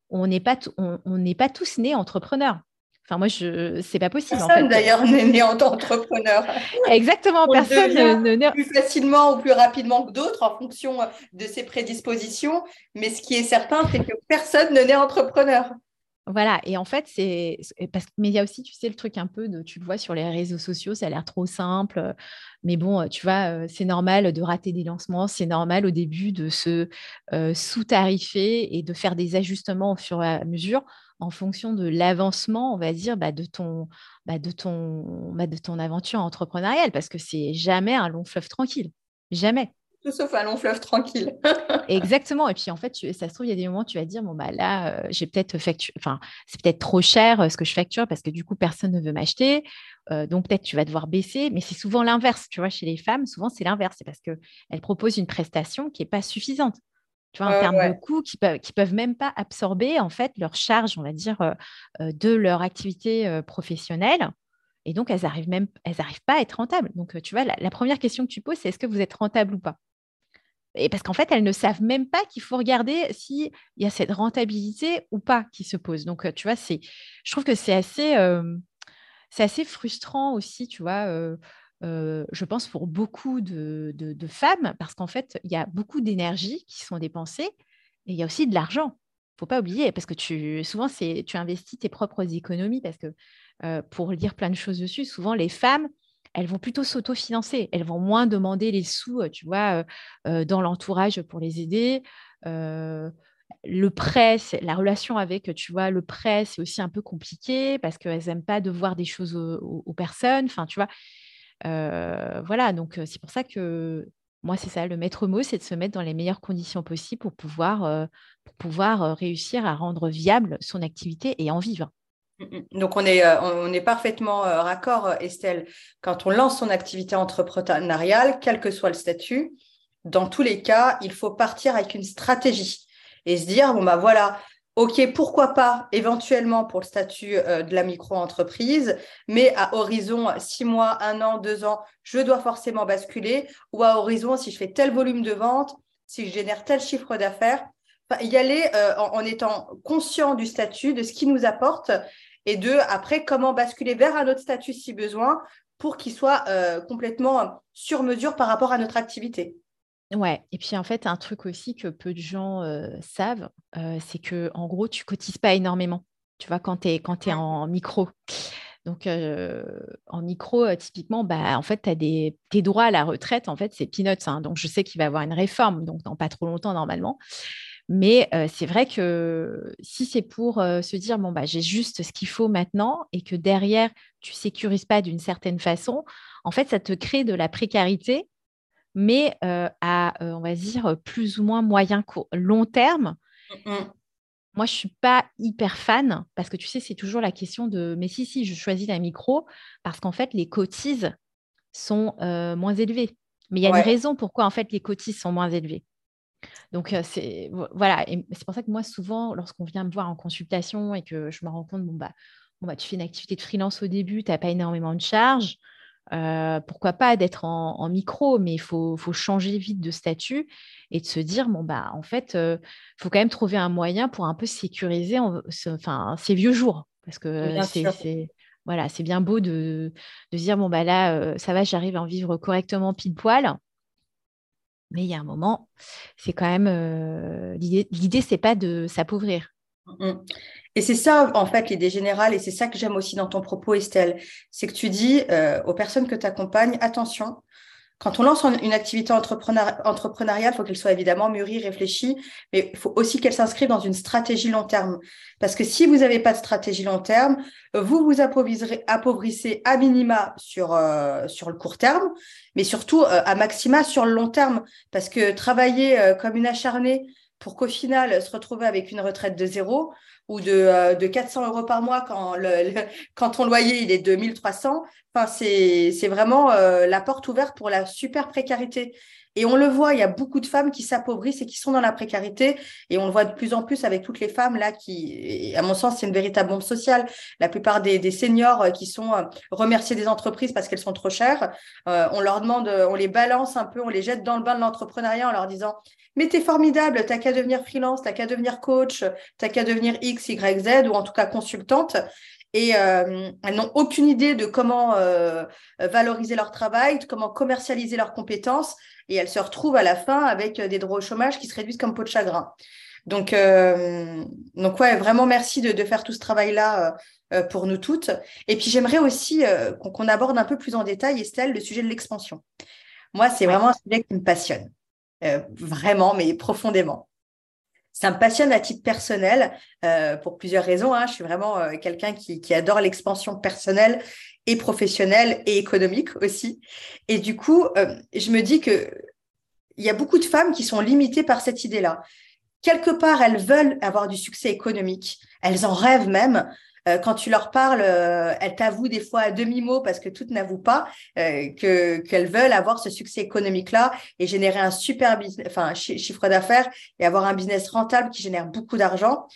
on, n'est pas tous nés entrepreneurs. Enfin, moi, je, c'est pas possible. Personne d'ailleurs n'est né en entrepreneur. (laughs) Exactement, personne ne naît plus facilement ou plus rapidement que d'autres en fonction de ses prédispositions. Mais ce qui est certain, c'est que personne ne naît entrepreneur. Voilà, et en fait, c'est. Parce... Mais il y a aussi, tu sais, le truc un peu de. Tu le vois sur les réseaux sociaux, ça a l'air trop simple. Mais bon, tu vois, c'est normal de rater des lancements, c'est normal au début de se sous-tarifer et de faire des ajustements au fur et à mesure en fonction de l'avancement, on va dire, bah, de, ton, bah, de, ton, bah, de ton aventure entrepreneuriale, parce que c'est jamais un long fleuve tranquille. Jamais sauf un long fleuve tranquille. (laughs) Exactement. Et puis en fait, ça se trouve, il y a des moments où tu vas dire, bon, bah là, euh, j'ai peut-être facture, enfin, c'est peut-être trop cher euh, ce que je facture parce que du coup, personne ne veut m'acheter. Euh, donc peut-être tu vas devoir baisser, mais c'est souvent l'inverse. Tu vois, chez les femmes, souvent c'est l'inverse. C'est parce qu'elles proposent une prestation qui n'est pas suffisante. Tu vois, en termes de coûts, qui peuvent, qui peuvent même pas absorber en fait leur charge, on va dire, de leur activité professionnelle. Et donc, elles n'arrivent même, elles arrivent pas à être rentables. Donc, tu vois, la première question que tu poses, c'est est-ce que vous êtes rentable ou pas? Et parce qu'en fait, elles ne savent même pas qu'il faut regarder s'il y a cette rentabilité ou pas qui se pose. Donc, euh, tu vois, c'est, je trouve que c'est assez, euh, c'est assez frustrant aussi, tu vois, je pense pour beaucoup de, femmes, parce qu'en fait, il y a beaucoup d'énergie qui sont dépensées et il y a aussi de l'argent. Il ne faut pas oublier, parce que tu, souvent, tu investis tes propres économies, parce que pour lire plein de choses dessus, souvent, les femmes, elles vont plutôt s'autofinancer. Elles vont moins demander les sous, tu vois, dans l'entourage pour les aider. le prêt, la relation avec, tu vois, le prêt, c'est aussi un peu compliqué parce qu'elles n'aiment pas devoir des choses aux, personnes. Enfin, tu vois, voilà. Donc, c'est pour ça que moi, c'est ça, le maître mot, c'est de se mettre dans les meilleures conditions possibles pour pouvoir, réussir à rendre viable son activité et en vivre. Mm, mm. Donc, on est, on est parfaitement raccord, Estelle. Quand on lance son activité entrepreneuriale, quel que soit le statut, dans tous les cas, il faut partir avec une stratégie et se dire, bon, bah voilà, OK, pourquoi pas éventuellement pour le statut de la micro-entreprise, mais à horizon six mois, un an, deux ans, je dois forcément basculer, ou à horizon, si je fais tel volume de vente, si je génère tel chiffre d'affaires, y aller en, étant conscient du statut, de ce qui nous apporte et deux, après, comment basculer vers un autre statut si besoin pour qu'il soit euh, complètement sur mesure par rapport à notre activité. Ouais, et puis en fait, un truc aussi que peu de gens euh, savent, euh, c'est que en gros, tu cotises pas énormément. Tu vois, quand tu es, quand es en micro. Donc, en micro, typiquement, bah, en fait, tu as des, tes droits à la retraite, en fait, c'est peanuts. Hein. donc, je sais qu'il va y avoir une réforme, donc dans pas trop longtemps normalement. Mais c'est vrai que si c'est pour se dire, bon, bah, j'ai juste ce qu'il faut maintenant et que derrière, tu ne sécurises pas d'une certaine façon, en fait, ça te crée de la précarité, mais à, on va dire, plus ou moins moyen, court, long terme. Moi, je ne suis pas hyper fan parce que tu sais, c'est toujours la question de, mais si, si, je choisis la micro parce qu'en fait, les cotises sont moins élevées. Mais il y a une raison pourquoi, en fait, les cotises sont moins élevées. Donc, c'est voilà. c'est pour ça que moi, souvent, lorsqu'on vient me voir en consultation et que je me rends compte, bon, bah, bon, bah tu fais une activité de freelance au début, tu n'as pas énormément de charges. Pourquoi pas d'être en, micro, mais il faut, changer vite de statut et de se dire, bon, bah, en fait, il faut quand même trouver un moyen pour un peu sécuriser enfin, ces vieux jours. Parce que c'est voilà, c'est bien beau de, de dire, bon, bah là, ça va, j'arrive à en vivre correctement pile poil. Mais il y a un moment, c'est quand même l'idée, l'idée, c'est pas de s'appauvrir. Et c'est ça, en fait, l'idée générale, et c'est ça que j'aime aussi dans ton propos, Estelle, c'est que tu dis aux personnes que tu accompagnes, attention, quand on lance une activité entrepreneuriale, il faut qu'elle soit évidemment mûrie, réfléchie, mais il faut aussi qu'elle s'inscrive dans une stratégie long terme. Parce que si vous n'avez pas de stratégie long terme, vous vous appauvrissez à minima sur, euh, sur le court terme, mais surtout euh, à maxima sur le long terme. Parce que travailler euh, comme une acharnée pour qu'au final se retrouver avec une retraite de zéro, ou de, de 400 euros par mois quand, le, quand ton loyer il est de 1300. Enfin, c'est, c'est vraiment euh, la porte ouverte pour la super précarité. Et on le voit, il y a beaucoup de femmes qui s'appauvrissent et qui sont dans la précarité. Et on le voit de plus en plus avec toutes les femmes là qui, à mon sens, c'est une véritable bombe sociale. La plupart des, seniors euh, qui sont euh, remerciés des entreprises parce qu'elles sont trop chères, on leur demande, on les balance un peu, on les jette dans le bain de l'entrepreneuriat en leur disant mais t'es formidable, t'as qu'à devenir freelance, t'as qu'à devenir coach, t'as qu'à devenir X, Y, Z, ou en tout cas consultante. Et euh, elles n'ont aucune idée de comment euh, valoriser leur travail, de comment commercialiser leurs compétences. Et elles se retrouvent à la fin avec des droits au chômage qui se réduisent comme peau de chagrin. Donc, euh, donc ouais, vraiment merci de, faire tout ce travail-là pour nous toutes. Et puis j'aimerais aussi qu'on aborde un peu plus en détail, Estelle, le sujet de l'expansion. Moi, c'est vraiment un sujet qui me passionne. Euh, vraiment, mais profondément. Ça me passionne à titre personnel euh, pour plusieurs raisons. Hein. Je suis vraiment euh, quelqu'un qui, adore l'expansion personnelle et professionnelle et économique aussi. Et du coup, je me dis que il y a beaucoup de femmes qui sont limitées par cette idée-là. Quelque part, elles veulent avoir du succès économique. Elles en rêvent même. Euh, quand tu leur parles, euh, elles t'avouent des fois à demi-mot parce que toutes n'avouent pas euh, que qu'elles veulent avoir ce succès économique-là et générer un super enfin, chiffre d'affaires et avoir un business rentable qui génère beaucoup d'argent.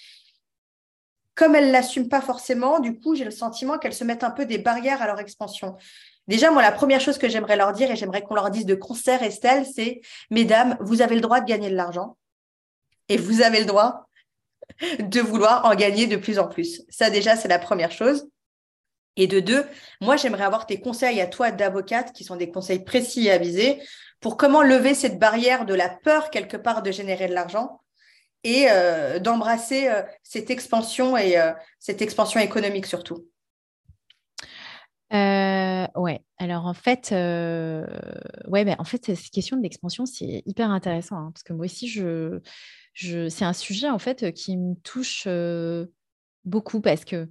Comme elles l'assument pas forcément, du coup, j'ai le sentiment qu'elles se mettent un peu des barrières à leur expansion. Déjà, moi, la première chose que j'aimerais leur dire, et j'aimerais qu'on leur dise de concert, Estelle, c'est, mesdames, vous avez le droit de gagner de l'argent et vous avez le droit de vouloir en gagner de plus en plus. Ça, déjà, c'est la première chose. Et de deux, moi, j'aimerais avoir tes conseils à toi d'avocate, qui sont des conseils précis et avisés, pour comment lever cette barrière de la peur, quelque part, de générer de l'argent et euh, d'embrasser euh, cette expansion et euh, cette expansion économique surtout. ouais, alors en fait, ouais, ben, en fait, cette question de l'expansion, c'est hyper intéressant hein, parce que moi aussi, je, c'est un sujet en fait qui me touche beaucoup parce que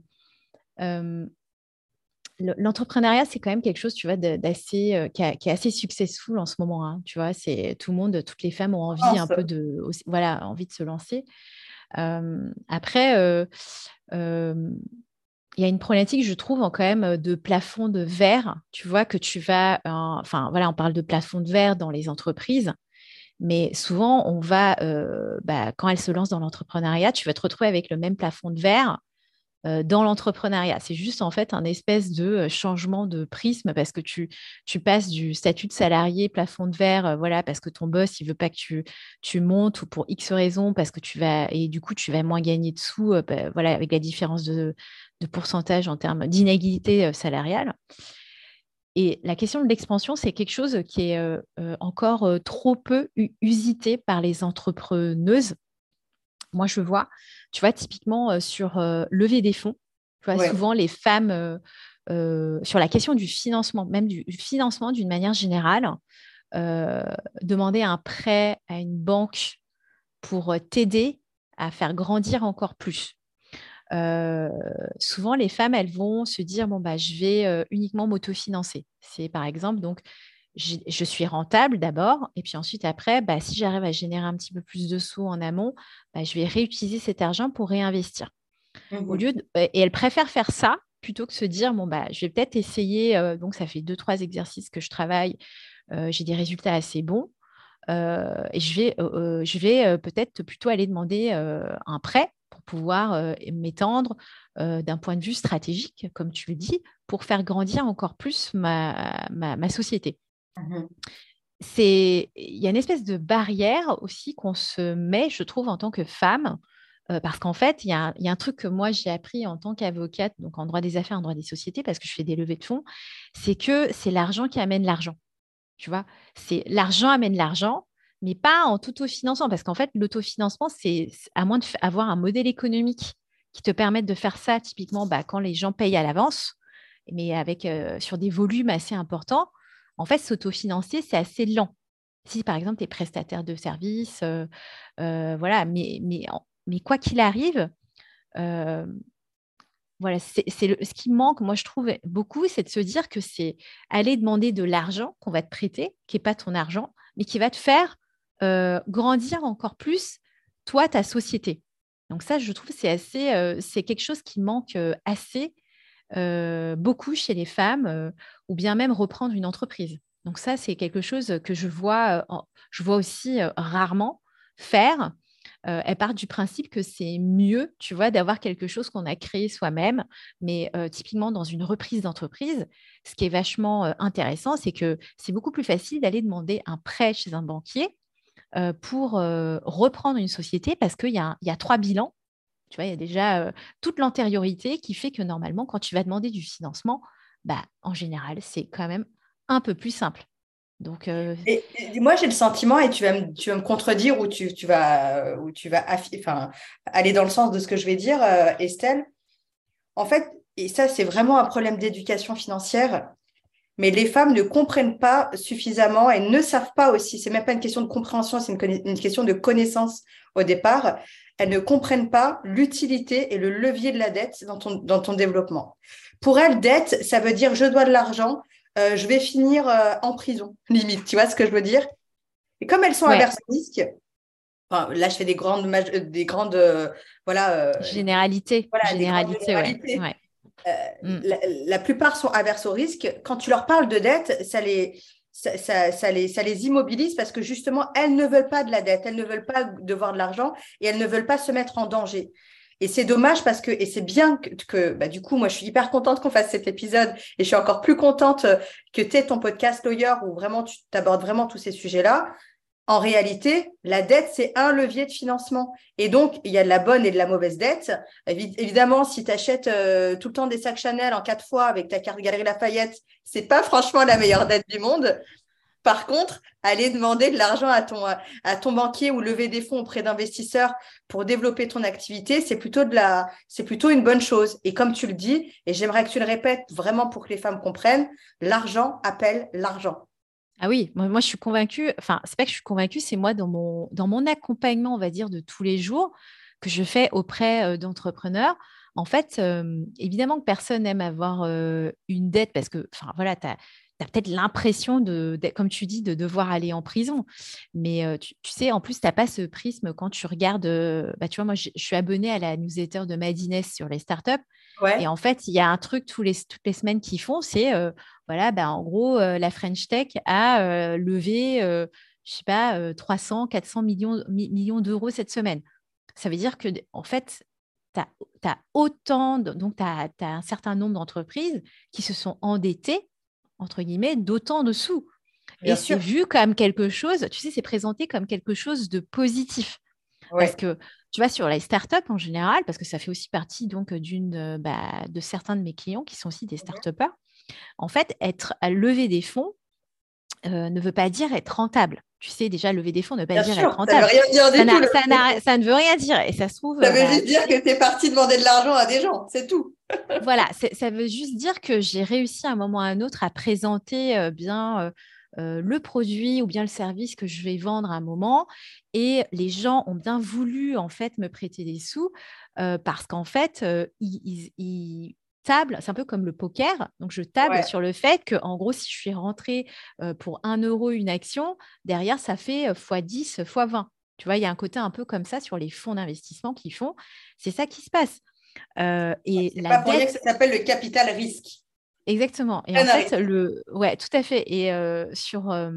l'entrepreneuriat, c'est quand même quelque chose, tu vois, d'assez, qui, est assez successful en ce moment. Hein, tu vois, c'est tout le monde, toutes les femmes ont envie un peu de, voilà, envie de se lancer. après, il y a une problématique, je trouve, quand même de plafond de verre. Tu vois que tu vas, enfin voilà, on parle de plafond de verre dans les entreprises. Mais souvent, on va, euh, bah, quand elle se lance dans l'entrepreneuriat, tu vas te retrouver avec le même plafond de verre euh, dans l'entrepreneuriat. C'est juste en fait un espèce de changement de prisme parce que tu, passes du statut de salarié plafond de verre, voilà, parce que ton boss il veut pas que tu, montes ou pour X raisons parce que tu vas et du coup tu vas moins gagner de sous, bah, voilà, avec la différence de, pourcentage en termes d'inégalité salariale. Et la question de l'expansion, c'est quelque chose qui est euh, encore trop peu usité par les entrepreneuses. Moi, je vois, tu vois, typiquement sur lever des fonds, tu vois, souvent les femmes, sur la question du financement, même du financement d'une manière générale, demander un prêt à une banque pour t'aider à faire grandir encore plus. Euh, souvent les femmes, elles vont se dire bon bah je vais euh, uniquement m'autofinancer. C'est par exemple donc je suis rentable d'abord et puis ensuite après bah, si j'arrive à générer un petit peu plus de sous en amont, bah, je vais réutiliser cet argent pour réinvestir. Au mmh lieu et elles préfèrent faire ça plutôt que se dire bon bah je vais peut-être essayer euh, donc ça fait deux trois exercices que je travaille, j'ai des résultats assez bons. et je vais, je vais peut-être plutôt aller demander un prêt pour pouvoir m'étendre d'un point de vue stratégique, comme tu le dis, pour faire grandir encore plus ma, ma, société. Mmh c'est il y a une espèce de barrière aussi qu'on se met, je trouve, en tant que femme, parce qu'en fait, il y, a, un truc que moi j'ai appris en tant qu'avocate, donc en droit des affaires, en droit des sociétés, parce que je fais des levées de fonds, c'est que c'est l'argent qui amène l'argent. Tu vois, c'est l'argent amène l'argent, mais pas en autofinancement, parce qu'en fait, l'autofinancement, c'est à moins d'avoir un modèle économique qui te permette de faire ça, typiquement bah, quand les gens payent à l'avance, mais avec sur des volumes assez importants en fait, s'autofinancer, c'est assez lent. Si par exemple, tu es prestataire de services, euh, euh, voilà, mais, quoi qu'il arrive, euh, voilà, c'est ce qui manque, moi je trouve beaucoup, c'est de se dire que c'est aller demander de l'argent qu'on va te prêter, qui n'est pas ton argent, mais qui va te faire grandir encore plus, toi, ta société. Donc ça, je trouve, c'est assez, c'est quelque chose qui manque assez beaucoup chez les femmes, euh, ou bien même reprendre une entreprise. Donc ça, c'est quelque chose que je vois, euh, aussi rarement faire. elle part du principe que c'est mieux, tu vois, d'avoir quelque chose qu'on a créé soi-même. Mais typiquement dans une reprise d'entreprise, ce qui est vachement intéressant, c'est que c'est beaucoup plus facile d'aller demander un prêt chez un banquier pour reprendre une société parce qu'il y, a trois bilans tu vois, il y a déjà toute l'antériorité qui fait que normalement, quand tu vas demander du financement, bah, en général, c'est quand même un peu plus simple. Donc, moi, j'ai le sentiment, et tu vas me, tu vas me contredire ou tu, tu vas, ou tu vas aller dans le sens de ce que je vais dire, Estelle. En fait, et ça, c'est vraiment un problème d'éducation financière, mais les femmes ne comprennent pas suffisamment et ne savent pas aussi. C'est même pas une question de compréhension, c'est une, question de connaissance au départ elles ne comprennent pas l'utilité et le levier de la dette dans ton, dans ton développement. Pour elles, dette, ça veut dire je dois de l'argent, euh, je vais finir euh, en prison, (laughs) limite. Tu vois ce que je veux dire? Et comme elles sont averses au risque, là je fais des grandes, euh, des grandes voilà, généralités. Voilà, généralités, mm. la, la, plupart sont averses au risque. Quand tu leur parles de dette, ça les, ça, les, ça les immobilise parce que justement, elles ne veulent pas de la dette, elles ne veulent pas devoir de l'argent et elles ne veulent pas se mettre en danger. Et c'est dommage parce que, et c'est bien que, bah, du coup, moi, je suis hyper contente qu'on fasse cet épisode et je suis encore plus contente que tu aies ton podcast Lawyer où vraiment tu abordes vraiment tous ces sujets-là en réalité, la dette, c'est un levier de financement. Et donc, il y a de la bonne et de la mauvaise dette. Évidemment, si tu achètes euh, tout le temps des sacs Chanel en quatre fois avec ta carte Galerie Lafayette, c'est pas franchement la meilleure dette du monde. Par contre, aller demander de l'argent à ton, à ton banquier ou lever des fonds auprès d'investisseurs pour développer ton activité, c'est plutôt de la, c'est plutôt une bonne chose. Et comme tu le dis, et j'aimerais que tu le répètes vraiment pour que les femmes comprennent, l'argent appelle l'argent. Ah oui, moi, je suis convaincue, enfin, c'est pas que je suis convaincue, c'est moi dans mon, dans mon accompagnement, on va dire, de tous les jours que je fais auprès d'entrepreneurs. En fait, évidemment que personne n'aime avoir une dette parce que, enfin, voilà, tu as, peut-être l'impression, de, comme tu dis, de devoir aller en prison. Mais tu, sais, en plus, tu n'as pas ce prisme quand tu regardes. bah, tu vois, moi, je, suis abonnée à la newsletter de Madines sur les startups. Et en fait, il y a un truc tous les, toutes les semaines qu'ils font, c'est, voilà, bah, en gros, la French Tech a levé, je sais pas, 300, 400 millions, millions d'euros cette semaine. Ça veut dire que, en fait, tu as, autant, donc tu as, as, un certain nombre d'entreprises qui se sont endettées entre guillemets, d'autant de sous. et c'est vu comme quelque chose, tu sais, c'est présenté comme quelque chose de positif. Parce que, tu vois, sur les startups en général, parce que ça fait aussi partie donc d'une euh, bah, de certains de mes clients qui sont aussi des start en fait, être à lever des fonds euh, ne veut pas dire être rentable. Tu sais, déjà, lever des fonds ne veut pas dire être rentable. Ça, ça, ne veut rien dire. Et ça se trouve. Ça veut bah, juste dire que tu es parti demander de l'argent à des gens, c'est tout. voilà, ça veut juste dire que j'ai réussi à un moment ou à un autre à présenter euh, bien euh, euh, le produit ou bien le service que je vais vendre à un moment. Et les gens ont bien voulu en fait me prêter des sous parce qu'en fait, ils, tablent, c'est un peu comme le poker. Donc, je table sur le fait que, en gros, si je suis rentrée pour 1 euro une action, derrière, ça fait x10, x20. Tu vois, il y a un côté un peu comme ça sur les fonds d'investissement qu'ils font. C'est ça qui se passe. Euh, et la pas pour que ça s'appelle le capital risque. Exactement. Et en fait, le... ouais, tout à fait. Et euh, sur euh,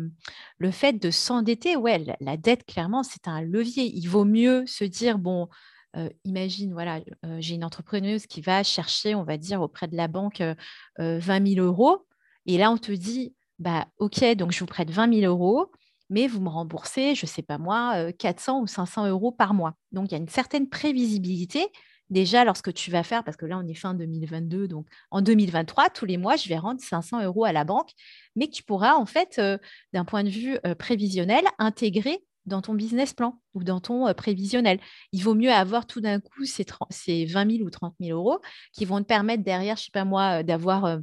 le fait de s'endetter, ouais, la, dette, clairement, c'est un levier. Il vaut mieux se dire, bon, imagine, voilà, j'ai une entrepreneuse qui va chercher, on va dire, auprès de la banque 20 000 euros. Et là, on te dit, bah, OK, donc je vous prête 20 000 euros, mais vous me remboursez, je ne sais pas moi, 400 ou 500 euros par mois. Donc, il y a une certaine prévisibilité déjà lorsque tu vas faire, parce que là, on est fin 2022, donc en 2023, tous les mois, je vais rendre 500 euros à la banque, mais que tu pourras, en fait, d'un point de vue prévisionnel, intégrer dans ton business plan ou dans ton prévisionnel. Il vaut mieux avoir tout d'un coup ces, ces, 20 000 ou 30 000 euros qui vont te permettre derrière, je ne sais pas moi, d'avoir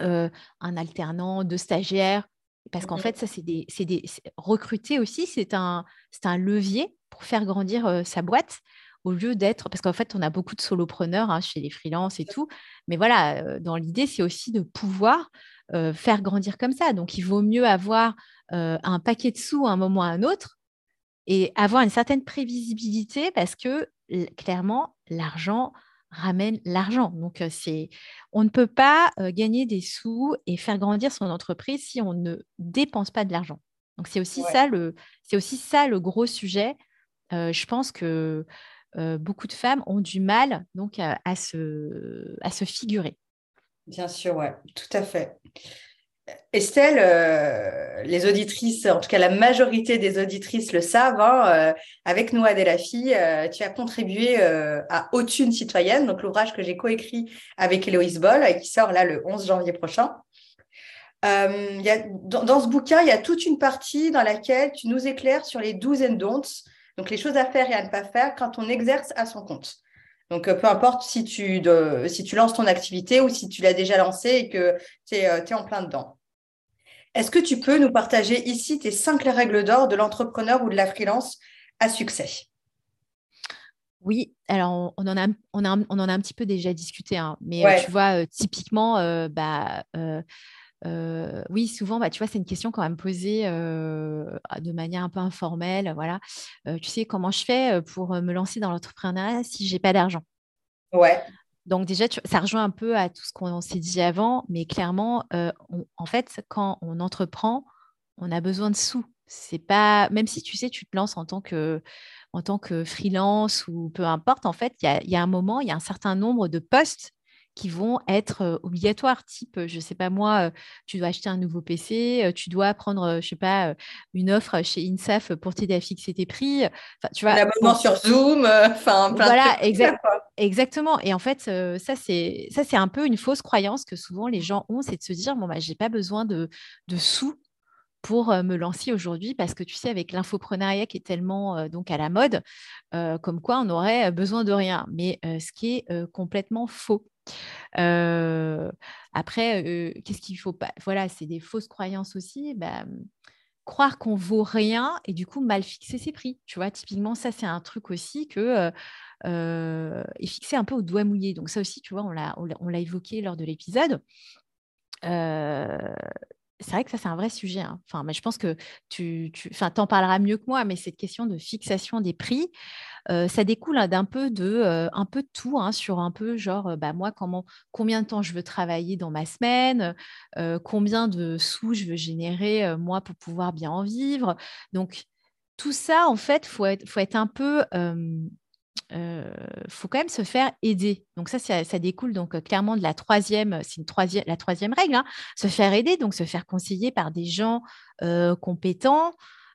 un alternant, deux stagiaires. Parce qu'en mmh fait, ça, c'est des, des, recruter aussi, c'est un, un levier pour faire grandir sa boîte au lieu d'être, parce qu'en fait, on a beaucoup de solopreneurs hein, chez les freelances et tout, mais voilà, dans l'idée, c'est aussi de pouvoir faire grandir comme ça. Donc, il vaut mieux avoir un paquet de sous à un moment ou à un autre et avoir une certaine prévisibilité parce que clairement, l'argent ramène l'argent. Donc, c'est, on ne peut pas gagner des sous et faire grandir son entreprise si on ne dépense pas de l'argent. Donc, c'est aussi, ça, le, c'est aussi ça le gros sujet. je pense que beaucoup de femmes ont du mal donc à, se, à se figurer. Bien sûr, ouais, tout à fait. Estelle, euh, les auditrices, en tout cas la majorité des auditrices le savent, hein, euh, avec fille, euh, tu as contribué à Autune citoyenne, donc l'ouvrage que j'ai coécrit avec Héloïse Boll et qui sort là le 11 janvier prochain. Y a, dans, ce bouquin, il y a toute une partie dans laquelle tu nous éclaires sur les do's and don'ts, donc les choses à faire et à ne pas faire quand on exerce à son compte. Donc, peu importe si tu, si tu lances ton activité ou si tu l'as déjà lancée et que tu es, en plein dedans. Est-ce que tu peux nous partager ici tes cinq règles d'or de l'entrepreneur ou de la freelance à succès? Oui, alors on, en a, on, on en a un petit peu déjà discuté, hein, mais euh, tu vois, euh, typiquement, euh, bah, oui, souvent, bah, tu vois, c'est une question quand même posée de manière un peu informelle. Voilà, tu sais comment je fais pour me lancer dans l'entrepreneuriat si j'ai pas d'argent? Ouais. Donc déjà, ça rejoint un peu à tout ce qu'on s'est dit avant, mais clairement, euh, en fait, quand on entreprend, on a besoin de sous. C'est pas, même si tu sais, tu te lances en tant que, en tant que freelance ou peu importe, en fait, il y, y a, un moment, il y a un certain nombre de postes qui vont être obligatoires, type, je ne sais pas moi, tu dois acheter un nouveau PC, tu dois prendre, je sais pas, une offre chez INSAF pour t'aider à fixer tes prix. Enfin, tu vois, L'abonnement sur Zoom, enfin, plein voilà, exactement. Et en fait, ça, c'est ça, c'est un peu une fausse croyance que souvent les gens ont, c'est de se dire, bon, bah, j'ai pas besoin de, de sous pour me lancer aujourd'hui parce que tu sais avec l'infoprenariat qui est tellement donc à la mode comme quoi on aurait besoin de rien mais ce qui est complètement faux après, qu'est-ce qu'il faut pas Voilà, c'est des fausses croyances aussi. Bah, croire qu'on vaut rien et du coup mal fixer ses prix. Tu vois, typiquement, ça, c'est un truc aussi que est fixé un peu au doigt mouillé. Donc ça aussi, tu vois, on l'a évoqué lors de l'épisode. C'est vrai que ça, c'est un vrai sujet. Hein. Mais je pense que tu, en parleras mieux que moi, mais cette question de fixation des prix, ça découle hein, d'un peu de un peu tout hein, sur un peu genre bah, moi comment combien de temps je veux travailler dans ma semaine, combien de sous je veux générer moi pour pouvoir bien en vivre. Donc tout ça en fait faut être faut être un peu faut quand même se faire aider. Donc ça, ça, découle donc clairement de la troisième, c'est une troisième, la troisième règle, hein, se faire aider, donc se faire conseiller par des gens compétents,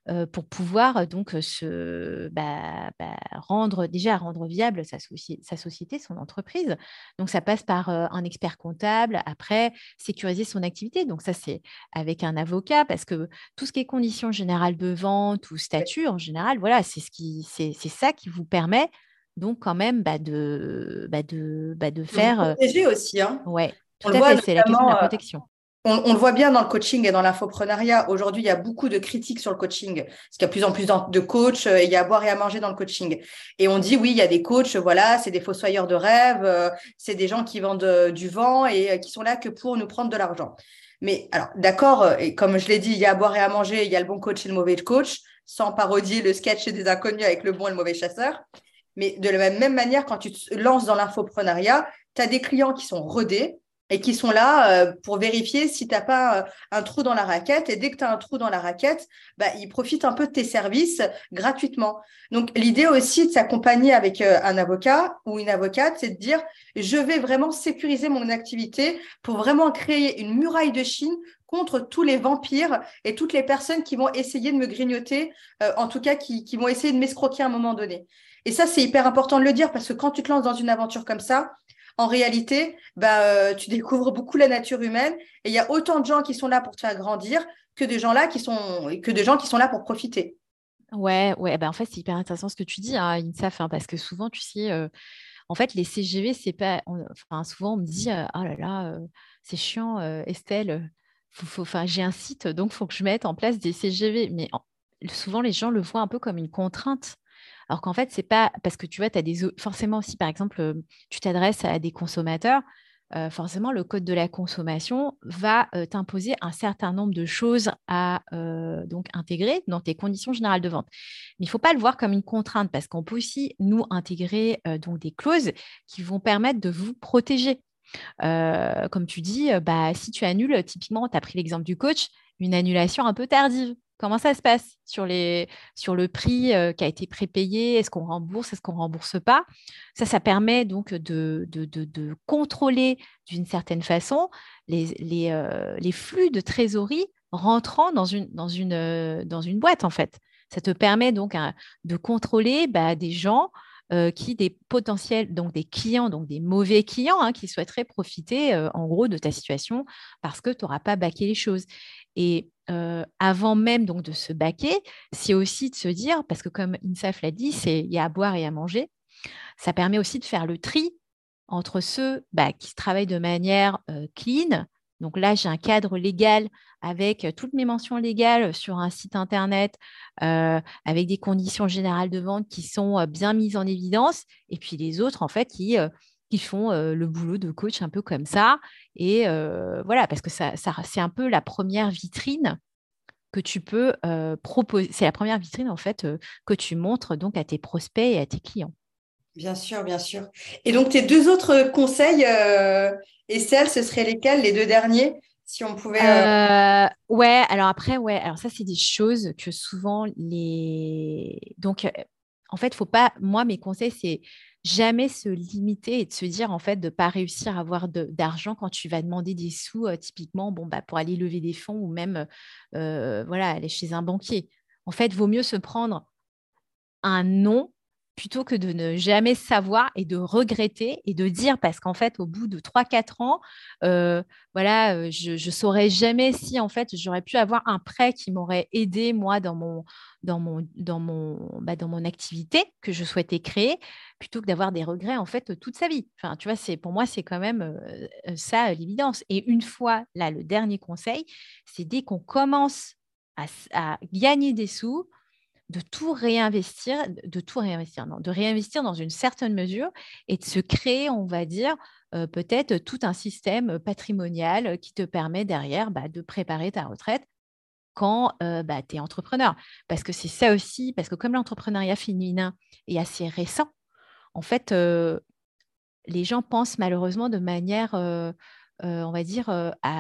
euh, pour pouvoir euh, donc euh, se bah, bah, rendre déjà rendre viable sa, sa, société, son entreprise. Donc ça passe par un expert comptable, après sécuriser son activité. Donc ça c'est avec un avocat parce que tout ce qui est conditions générales de vente ou statut en général, voilà, c'est ce qui c'est ça qui vous permet donc quand même bah, de, bah, de, bah, de faire. Protéger aussi. Hein. Ouais, tout à fait, c'est la question de la protection on, le voit bien dans le coaching et dans l'infoprenariat. Aujourd'hui, il y a beaucoup de critiques sur le coaching, parce qu'il y a de plus en plus de coachs, euh, il y a à boire et à manger dans le coaching. Et on dit, oui, il y a des coachs, voilà, c'est des fossoyeurs de rêve, euh, c'est des gens qui vendent euh, du vent et qui sont là que pour nous prendre de l'argent. Mais alors, d'accord, et comme je l'ai dit, il y a à boire et à manger, il y a le bon coach et le mauvais coach, sans parodier le sketch des inconnus avec le bon et le mauvais chasseur. Mais de la même manière, quand tu te lances dans l'infoprenariat, tu as des clients qui sont rodés, et qui sont là euh, pour vérifier si tu n'as pas euh, un trou dans la raquette. Et dès que tu as un trou dans la raquette, bah, ils profitent un peu de tes services gratuitement. Donc, l'idée aussi de s'accompagner avec euh, un avocat ou une avocate, c'est de dire, je vais vraiment sécuriser mon activité pour vraiment créer une muraille de Chine contre tous les vampires et toutes les personnes qui vont essayer de me grignoter, en tout cas qui, qui vont essayer de m'escroquer à un moment donné. Et ça, c'est hyper important de le dire parce que quand tu te lances dans une aventure comme ça, en réalité, bah, euh, tu découvres beaucoup la nature humaine et il y a autant de gens qui sont là pour te faire grandir que des gens là qui sont que des gens qui sont là pour profiter. Ouais, ouais, bah en fait, c'est hyper intéressant ce que tu dis, hein, INSAF, hein, parce que souvent, tu sais, euh, en fait, les CGV, c'est pas. Enfin, souvent, on me dit, euh, oh là là, c'est chiant, Estelle, faut, j'ai un site, donc il faut que je mette en place des CGV. Mais souvent, les gens le voient un peu comme une contrainte. Alors qu'en fait, c'est pas parce que tu vois, as des forcément si par exemple euh, tu t'adresses à des consommateurs, euh, forcément le code de la consommation va euh, t'imposer un certain nombre de choses à donc intégrer dans tes conditions générales de vente. Mais il ne faut pas le voir comme une contrainte parce qu'on peut aussi nous intégrer donc des clauses qui vont permettre de vous protéger. comme tu dis, bah, si tu annules, typiquement, tu as pris l'exemple du coach, une annulation un peu tardive. Comment ça se passe sur, le prix euh, qui a été prépayé? Est-ce qu'on rembourse? Est-ce qu'on ne rembourse pas? Ça, ça permet donc de, contrôler d'une certaine façon les, euh, flux de trésorerie rentrant euh, dans une boîte, en fait. Ça te permet donc hein, de contrôler bah, des gens qui, des potentiels, donc des clients, donc des mauvais clients hein, qui souhaiteraient profiter en gros de ta situation parce que tu n'auras pas baqué les choses. Et avant même donc de se baquer, c'est aussi de se dire, parce que comme INSAF l'a dit, c'est il y a à boire et à manger. Ça permet aussi de faire le tri entre ceux bah, qui travaillent de manière clean. Donc là, j'ai un cadre légal avec toutes mes mentions légales sur un site internet, avec des conditions générales de vente qui sont bien mises en évidence, et puis les autres, en fait, qui qui font le boulot de coach un peu comme ça. Et voilà, parce que ça, c'est un peu la première vitrine que tu peux proposer. C'est la première vitrine, en fait, que tu montres donc à tes prospects et à tes clients. Bien sûr, bien sûr. Et donc, tes deux autres conseils, Estelle, ce seraient lesquels, les deux derniers si on pouvait. ouais, alors après, ouais, alors ça, c'est des choses que souvent les. Donc, en fait, faut pas. Moi, mes conseils, c'est jamais se limiter et de se dire en fait de ne pas réussir à avoir d'argent quand tu vas demander des sous typiquement bon bah pour aller lever des fonds ou même voilà aller chez un banquier. En fait, vaut mieux se prendre un non plutôt que de ne jamais savoir et de regretter et de dire, parce qu'en fait, au bout de 3-4 ans, euh, voilà, euh, je ne saurais jamais si en fait j'aurais pu avoir un prêt qui m'aurait aidé moi bah, dans mon activité que je souhaitais créer, plutôt que d'avoir des regrets en fait toute sa vie. Tu vois, c'est pour moi c'est quand même euh, ça l'évidence. Et une fois là, le dernier conseil, c'est dès qu'on commence à gagner des sous, de tout réinvestir, de tout réinvestir, non, de réinvestir dans une certaine mesure et de se créer, on va dire, euh, peut-être tout un système patrimonial qui te permet derrière bah, de préparer ta retraite quand euh, bah, tu es entrepreneur. Parce que c'est ça aussi, parce que comme l'entrepreneuriat féminin est assez récent, en fait, euh, les gens pensent malheureusement de manière, on va dire,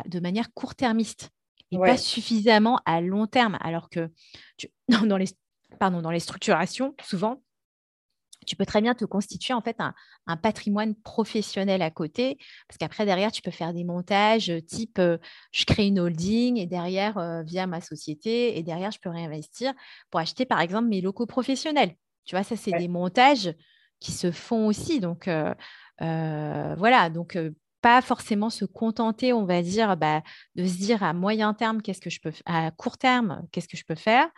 de manière court-termiste et pas suffisamment à long terme. Alors que (laughs) dans les pardon, dans les structurations, souvent, tu peux très bien te constituer en fait un, patrimoine professionnel à côté, parce qu'après derrière tu peux faire des montages euh, type euh, je crée une holding et derrière euh, via ma société et derrière je peux réinvestir pour acheter par exemple mes locaux professionnels. Tu vois, ça c'est des montages qui se font aussi. Donc voilà, donc pas forcément se contenter, on va dire, bah, de se dire à moyen terme qu'est-ce que je peux, à court terme qu'est-ce que je peux faire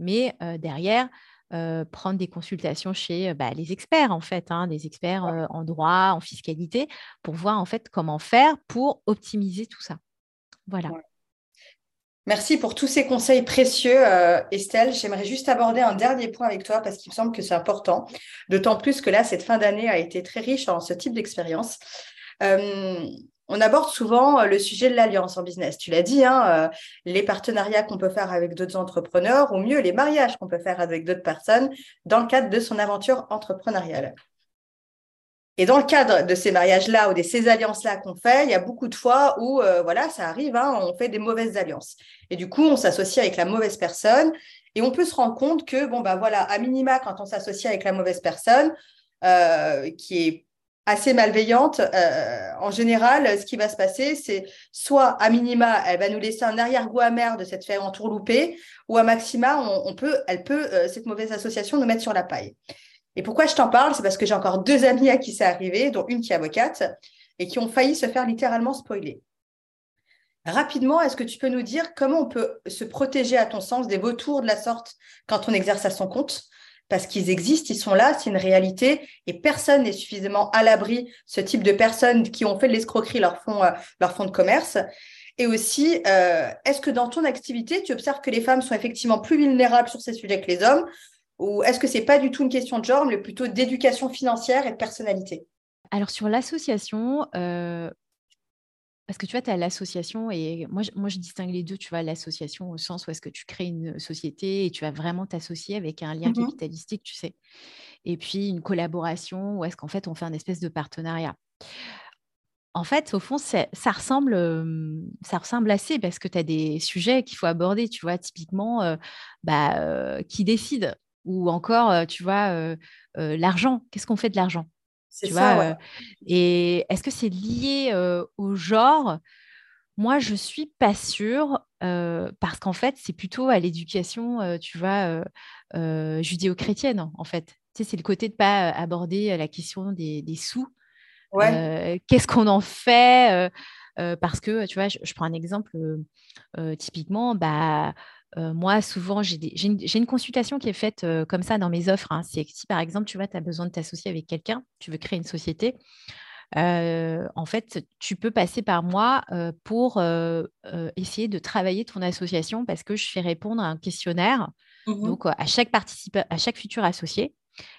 mais derrière, prendre des consultations chez bah, les experts, en fait, hein, des experts en droit, en fiscalité, pour voir en fait comment faire pour optimiser tout ça. Voilà. Merci pour tous ces conseils précieux, Estelle. J'aimerais juste aborder un dernier point avec toi parce qu'il me semble que c'est important, d'autant plus que là, cette fin d'année a été très riche en ce type d'expérience on aborde souvent euh, le sujet de l'alliance en business. Tu l'as dit, hein, euh, les partenariats qu'on peut faire avec d'autres entrepreneurs, ou mieux les mariages qu'on peut faire avec d'autres personnes dans le cadre de son aventure entrepreneuriale. Et dans le cadre de ces mariages-là ou de ces alliances-là qu'on fait, il y a beaucoup de fois où, euh, voilà, ça arrive, hein, on fait des mauvaises alliances. Et du coup, on s'associe avec la mauvaise personne et on peut se rendre compte que, bon, bah voilà, à minima, quand on s'associe avec la mauvaise personne, euh, qui est assez malveillante, euh, en général, ce qui va se passer, c'est soit à minima, elle va nous laisser un arrière-goût amer de cette faire entourlouper, ou à maxima, on, peut, elle peut, cette mauvaise association, nous mettre sur la paille. Et pourquoi je t'en parle? C'est parce que j'ai encore deux amis à qui c'est arrivé, dont une qui est avocate, et qui ont failli se faire littéralement spoiler. Rapidement, est-ce que tu peux nous dire comment on peut se protéger, à ton sens, des vautours de la sorte quand on exerce à son compte? Parce qu'ils existent, ils sont là, c'est une réalité, et personne n'est suffisamment à l'abri, ce type de personnes qui ont fait de l'escroquerie leur fonds, euh, leur fonds de commerce. Et aussi, euh, est-ce que dans ton activité, tu observes que les femmes sont effectivement plus vulnérables sur ces sujets que les hommes? Ou est-ce que ce n'est pas du tout une question de genre, mais plutôt d'éducation financière et de personnalité? Alors sur l'association, euh, parce que tu vois, tu as l'association et moi je, moi, je distingue les deux. Tu vois, l'association au sens où est-ce que tu crées une société et tu vas vraiment t'associer avec un lien mmh capitalistique, tu sais. Et puis une collaboration où est-ce qu'en fait on fait un espèce de partenariat. En fait, au fond, ça ressemble, ça ressemble assez parce que tu as des sujets qu'il faut aborder, tu vois, typiquement, euh, bah, qui décide ou encore, tu vois, l'argent. Qu'est-ce qu'on fait de l'argent? C'est ça. et est-ce que c'est lié au genre? Moi, je suis pas sûre parce qu'en fait, c'est plutôt à l'éducation, tu vois, judéo-chrétienne, en fait. Tu sais, c'est le côté de pas aborder la question des, sous. Qu'est-ce qu'on en fait Parce que, tu vois, je, je, prends un exemple typiquement, bah euh, moi, souvent, j'ai une, consultation qui est faite euh, comme ça dans mes offres. Hein. C'est si, par exemple, tu vois, tu as besoin de t'associer avec quelqu'un, tu veux créer une société, euh, en fait, tu peux passer par moi pour essayer de travailler ton association parce que je fais répondre à un questionnaire mmh donc à chaque à chaque futur associé.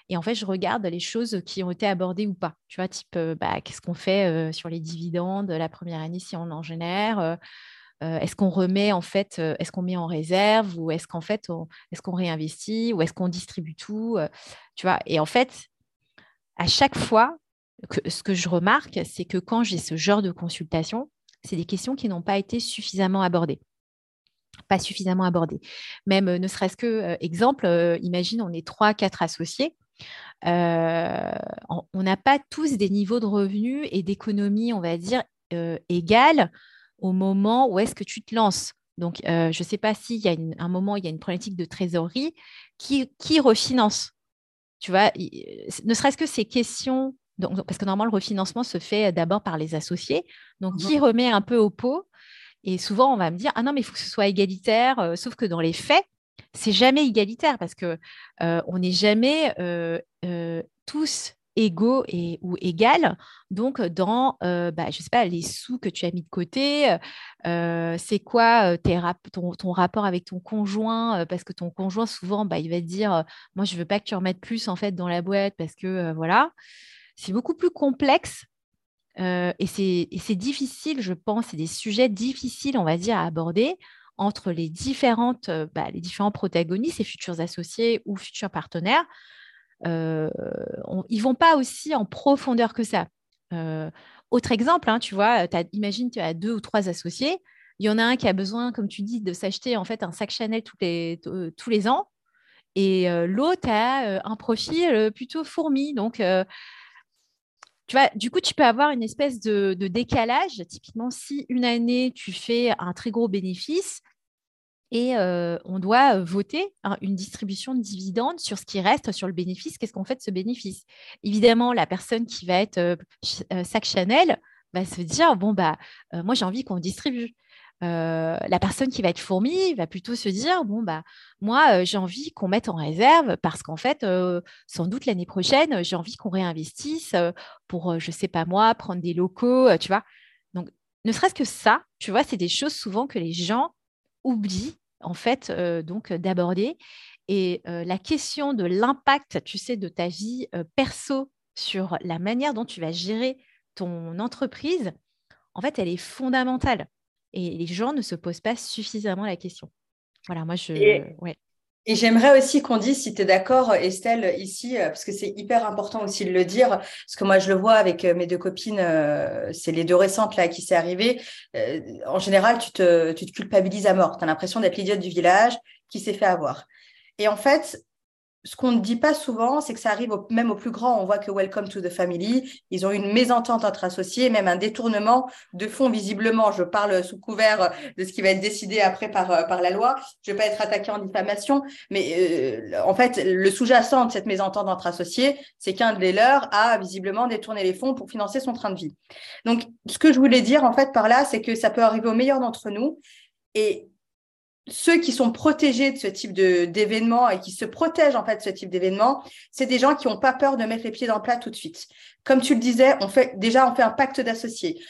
Et en fait, je regarde les choses qui ont été abordées ou pas. Tu vois, type, bah, qu'est-ce qu'on fait sur les dividendes la première année si on en génère euh, est-ce qu'on remet en fait, euh, est-ce qu'on met en réserve ou est-ce qu'en fait, est-ce qu'on réinvestit ou est-ce qu'on distribue tout euh, Tu vois? Et en fait, à chaque fois, ce que je remarque, c'est que quand j'ai ce genre de consultation, c'est des questions qui n'ont pas été suffisamment abordées pas suffisamment abordées. Même ne serait-ce que, exemple, imagine, on est trois, quatre associés. on n'a pas tous des niveaux de revenus et d'économie, on va dire, égales au moment où est-ce que tu te lances. Donc, euh, je ne sais pas s'il y a un moment, il y a une problématique de trésorerie qui, qui refinance. Tu vois, ne serait-ce que ces questions, donc, parce que normalement, le refinancement se fait d'abord par les associés. Donc, qui mhm. remet un peu au pot? Et souvent, on va me dire, ah non, mais il faut que ce soit égalitaire. Euh, sauf que dans les faits, c'est jamais égalitaire parce que euh, on n'est jamais tous égaux et, ou égales. Donc, dans, euh, bah, je sais pas, les sous que tu as mis de côté, euh, c'est quoi euh, ton, rapport avec ton conjoint Parce que ton conjoint, souvent, bah, il va te dire, moi, je veux pas que tu remettes plus, en fait, dans la boîte parce que, voilà. C'est beaucoup plus complexe et c'est difficile, je pense, c'est des sujets difficiles, on va dire, à aborder entre les, différentes, bah, les différents protagonistes et futurs associés ou futurs partenaires euh, ils vont pas aussi en profondeur que ça. Euh, autre exemple, hein, tu vois, imagine tu as deux ou trois associés. Il y en a un qui a besoin, comme tu dis, de s'acheter en fait un sac Chanel tous les, tous les ans. Et euh, l'autre a un profil plutôt fourmi. Donc, tu vois, du coup, tu peux avoir une espèce de, décalage. Typiquement, si une année, tu fais un très gros bénéfice, et on doit voter hein, une distribution de dividendes sur ce qui reste, sur le bénéfice. Qu'est-ce qu'on fait de ce bénéfice? Évidemment, la personne qui va être sac Chanel va se dire bon bah moi j'ai envie qu'on distribue. la personne qui va être fourmi va plutôt se dire bon bah moi j'ai envie qu'on mette en réserve parce qu'en fait sans doute l'année prochaine j'ai envie qu'on réinvestisse pour je sais pas moi prendre des locaux tu vois donc ne serait-ce que ça tu vois c'est des choses souvent que les gens oublient en fait, euh, donc d'aborder. Et euh, la question de l'impact, tu sais, de ta vie euh, perso sur la manière dont tu vas gérer ton entreprise, en fait, elle est fondamentale. Et les gens ne se posent pas suffisamment la question. Voilà, moi, je. Et, Et j'aimerais aussi qu'on dise, si tu es d'accord, Estelle, ici, euh, parce que c'est hyper important aussi de le dire, parce que moi, je le vois avec euh, mes deux copines, euh, c'est les deux récentes là qui s'est arrivé. en général, tu te, tu te culpabilises à mort. Tu as l'impression d'être l'idiote du village qui s'est fait avoir. Et en fait, ce qu'on ne dit pas souvent, c'est que ça arrive même aux plus grands. On voit que Welcome to the Family, ils ont une mésentente entre associés, même un détournement de fonds, visiblement. Je parle sous couvert de ce qui va être décidé après par, euh, par la loi. Je ne vais pas être attaqué en diffamation, mais euh, en fait, le sous-jacent de cette mésentente entre associés, c'est qu'un des leurs a visiblement détourné les fonds pour financer son train de vie. Donc, ce que je voulais dire, en fait, par là, c'est que ça peut arriver aux meilleurs d'entre nous. Et ceux qui sont protégés de ce type d'événement et qui se protègent en fait de ce type d'événement, c'est des gens qui n'ont pas peur de mettre les pieds dans le plat tout de suite. Comme tu le disais, on fait déjà on fait un pacte d'associés.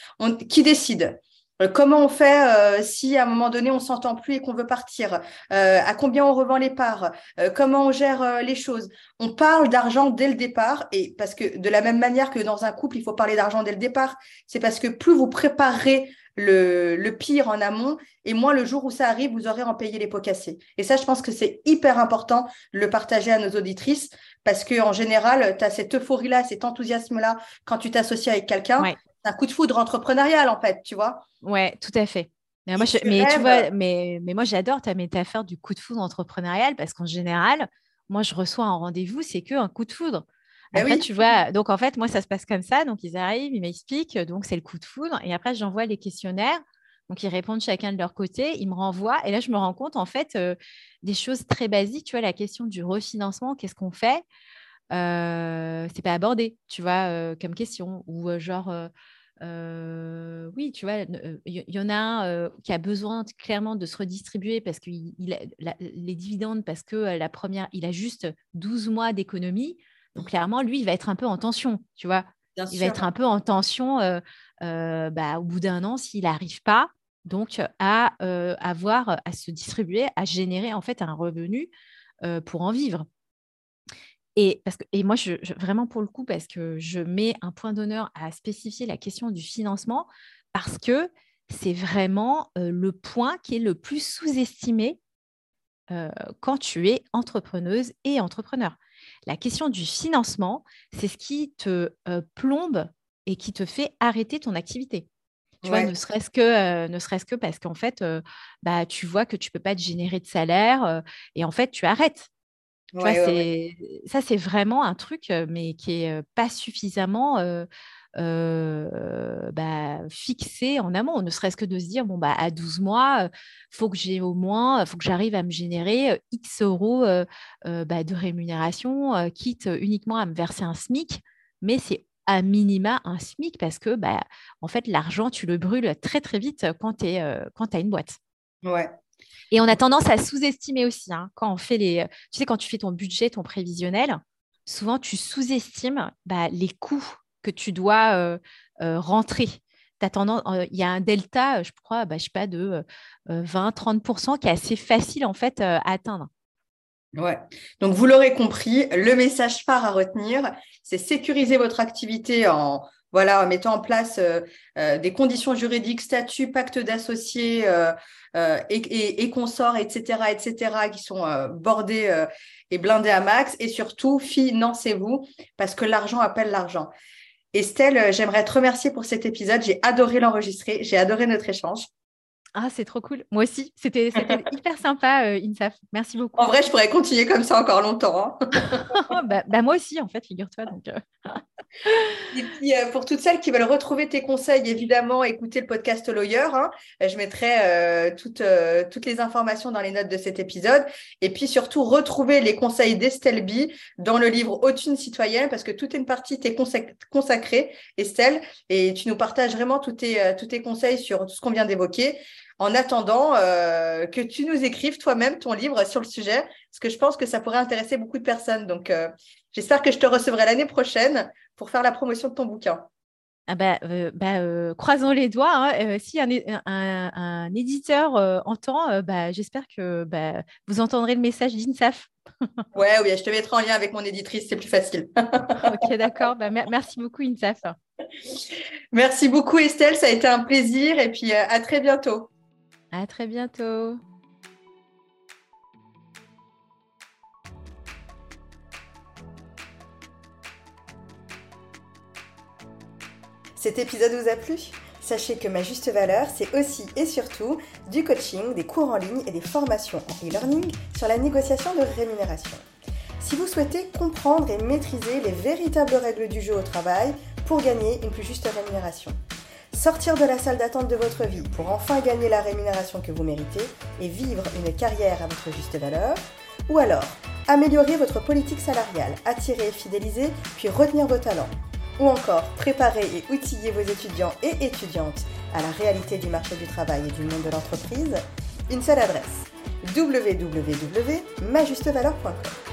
Qui décide? Euh, Comment on fait euh, si à un moment donné on s'entend plus et qu'on veut partir? Euh, À combien on revend les parts? Comment on gère les choses? On parle d'argent dès le départ et parce que de la même manière que dans un couple il faut parler d'argent dès le départ, c'est parce que plus vous préparez le, pire en amont, et moins le jour où ça arrive, vous aurez en payé les pots cassés. Et ça, je pense que c'est hyper important de le partager à nos auditrices, parce qu'en général, tu as cette euphorie-là, cet enthousiasme-là quand tu t'associes avec quelqu'un. C'est un coup de foudre entrepreneurial, en fait, tu vois. Ouais, tout à fait. Mais, moi, mais tu vois, mais, mais moi, j'adore ta métaphore du coup de foudre entrepreneurial parce qu'en général, moi, je reçois un rendez-vous, c'est que un coup de foudre. Bah après, tu vois, donc en fait, moi, ça se passe comme ça. Donc, ils arrivent, ils m'expliquent. Donc, c'est le coup de foudre. Et après, j'envoie les questionnaires. Donc, ils répondent chacun de leur côté. Ils me renvoient. Et là, je me rends compte, en fait, euh, des choses très basiques. Tu vois, la question du refinancement, qu'est-ce qu'on fait? Euh, C'est pas abordé, tu vois, euh, comme question. Ou euh, genre. oui, tu vois, il y, en a un qui a besoin clairement de se redistribuer parce que il, les dividendes, parce que la première, il a juste 12 mois d'économie. Donc clairement, lui, il va être un peu en tension, tu vois. il va être un peu en tension euh, euh, bah, au bout d'un an s'il n'arrive pas donc à euh, avoir à se distribuer, à générer en fait un revenu pour en vivre. Et, parce que, et moi, je, vraiment pour le coup, parce que je mets un point d'honneur à spécifier la question du financement, parce que c'est vraiment le point qui est le plus sous-estimé quand tu es entrepreneuse et entrepreneur. La question du financement, c'est ce qui te euh, plombe et qui te fait arrêter ton activité. Tu vois, ne serait-ce que, euh, ne serait-ce que parce qu'en fait, euh, bah, tu vois que tu ne peux pas te générer de salaire et en fait, tu arrêtes. ça, c'est vraiment un truc, mais qui n'est pas suffisamment euh, bah, fixé en amont, ne serait-ce que de se dire, bon, bah, à 12 mois, il faut que j'ai au moins, faut que j'arrive à me générer X euros bah, de rémunération, quitte uniquement à me verser un SMIC, mais c'est à minima un SMIC parce que, bah, en fait, l'argent, tu le brûles très, très vite quand tu as une boîte. Ouais. Et on a tendance à sous-estimer aussi, hein, quand on fait les... Tu sais, quand tu fais ton budget, ton prévisionnel, souvent, tu sous-estimes bah, les coûts que tu dois euh, euh, rentrer. il y a un delta, je crois, bah, je sais pas, de 20-30% euh, qui est assez facile en fait à atteindre. Ouais. Donc vous l'aurez compris, le message phare à retenir, c'est sécuriser votre activité en voilà, mettant en place des conditions juridiques, statut, pacte d'associés et, et, consorts, etc., etc., qui sont bordés et blindés à max. Et surtout, financez-vous parce que l'argent appelle l'argent. Estelle, euh, j'aimerais te remercier pour cet épisode. J'ai adoré l'enregistrer. J'ai adoré notre échange. Ah, c'est trop cool. Moi aussi, c'était (laughs) hyper sympa, euh, Insaf. Merci beaucoup. En vrai, je pourrais continuer comme ça encore longtemps. Hein. Bah, bah, moi aussi, en fait, figure-toi. Donc, euh. Et puis, euh, pour toutes celles qui veulent retrouver tes conseils, évidemment, écoutez le podcast Lawyer. Hein. Je mettrai toutes, toutes les informations dans les notes de cet épisode. Et puis, surtout, retrouver les conseils d'Estelle B dans le livre Haute citoyenne, parce que toute une partie t'est consacrée, Estelle, et tu nous partages vraiment tous tes, tous tes conseils sur tout ce qu'on vient d'évoquer en attendant euh, que tu nous écrives toi-même ton livre sur le sujet, parce que je pense que ça pourrait intéresser beaucoup de personnes. Donc, euh, j'espère que je te recevrai l'année prochaine pour faire la promotion de ton bouquin. Ah bah, euh, bah croisons les doigts. Hein. si un, un, éditeur entend, bah, j'espère que bah, vous entendrez le message d'INSAF. (laughs) ouais, oui, je te mettrai en lien avec mon éditrice, c'est plus facile. (laughs) ok, d'accord. Merci beaucoup, INSAF. Merci beaucoup, Estelle. Ça a été un plaisir et puis à très bientôt. À très bientôt. Cet épisode vous a plu? Sachez que ma juste valeur, c'est aussi et surtout du coaching, des cours en ligne et des formations en e-learning sur la négociation de rémunération. Si vous souhaitez comprendre et maîtriser les véritables règles du jeu au travail pour gagner une plus juste rémunération sortir de la salle d'attente de votre vie pour enfin gagner la rémunération que vous méritez et vivre une carrière à votre juste valeur, ou alors améliorer votre politique salariale, attirer et fidéliser, puis retenir vos talents. Ou encore préparer et outiller vos étudiants et étudiantes à la réalité du marché du travail et du monde de l'entreprise, une seule adresse www.majustevaleur.com.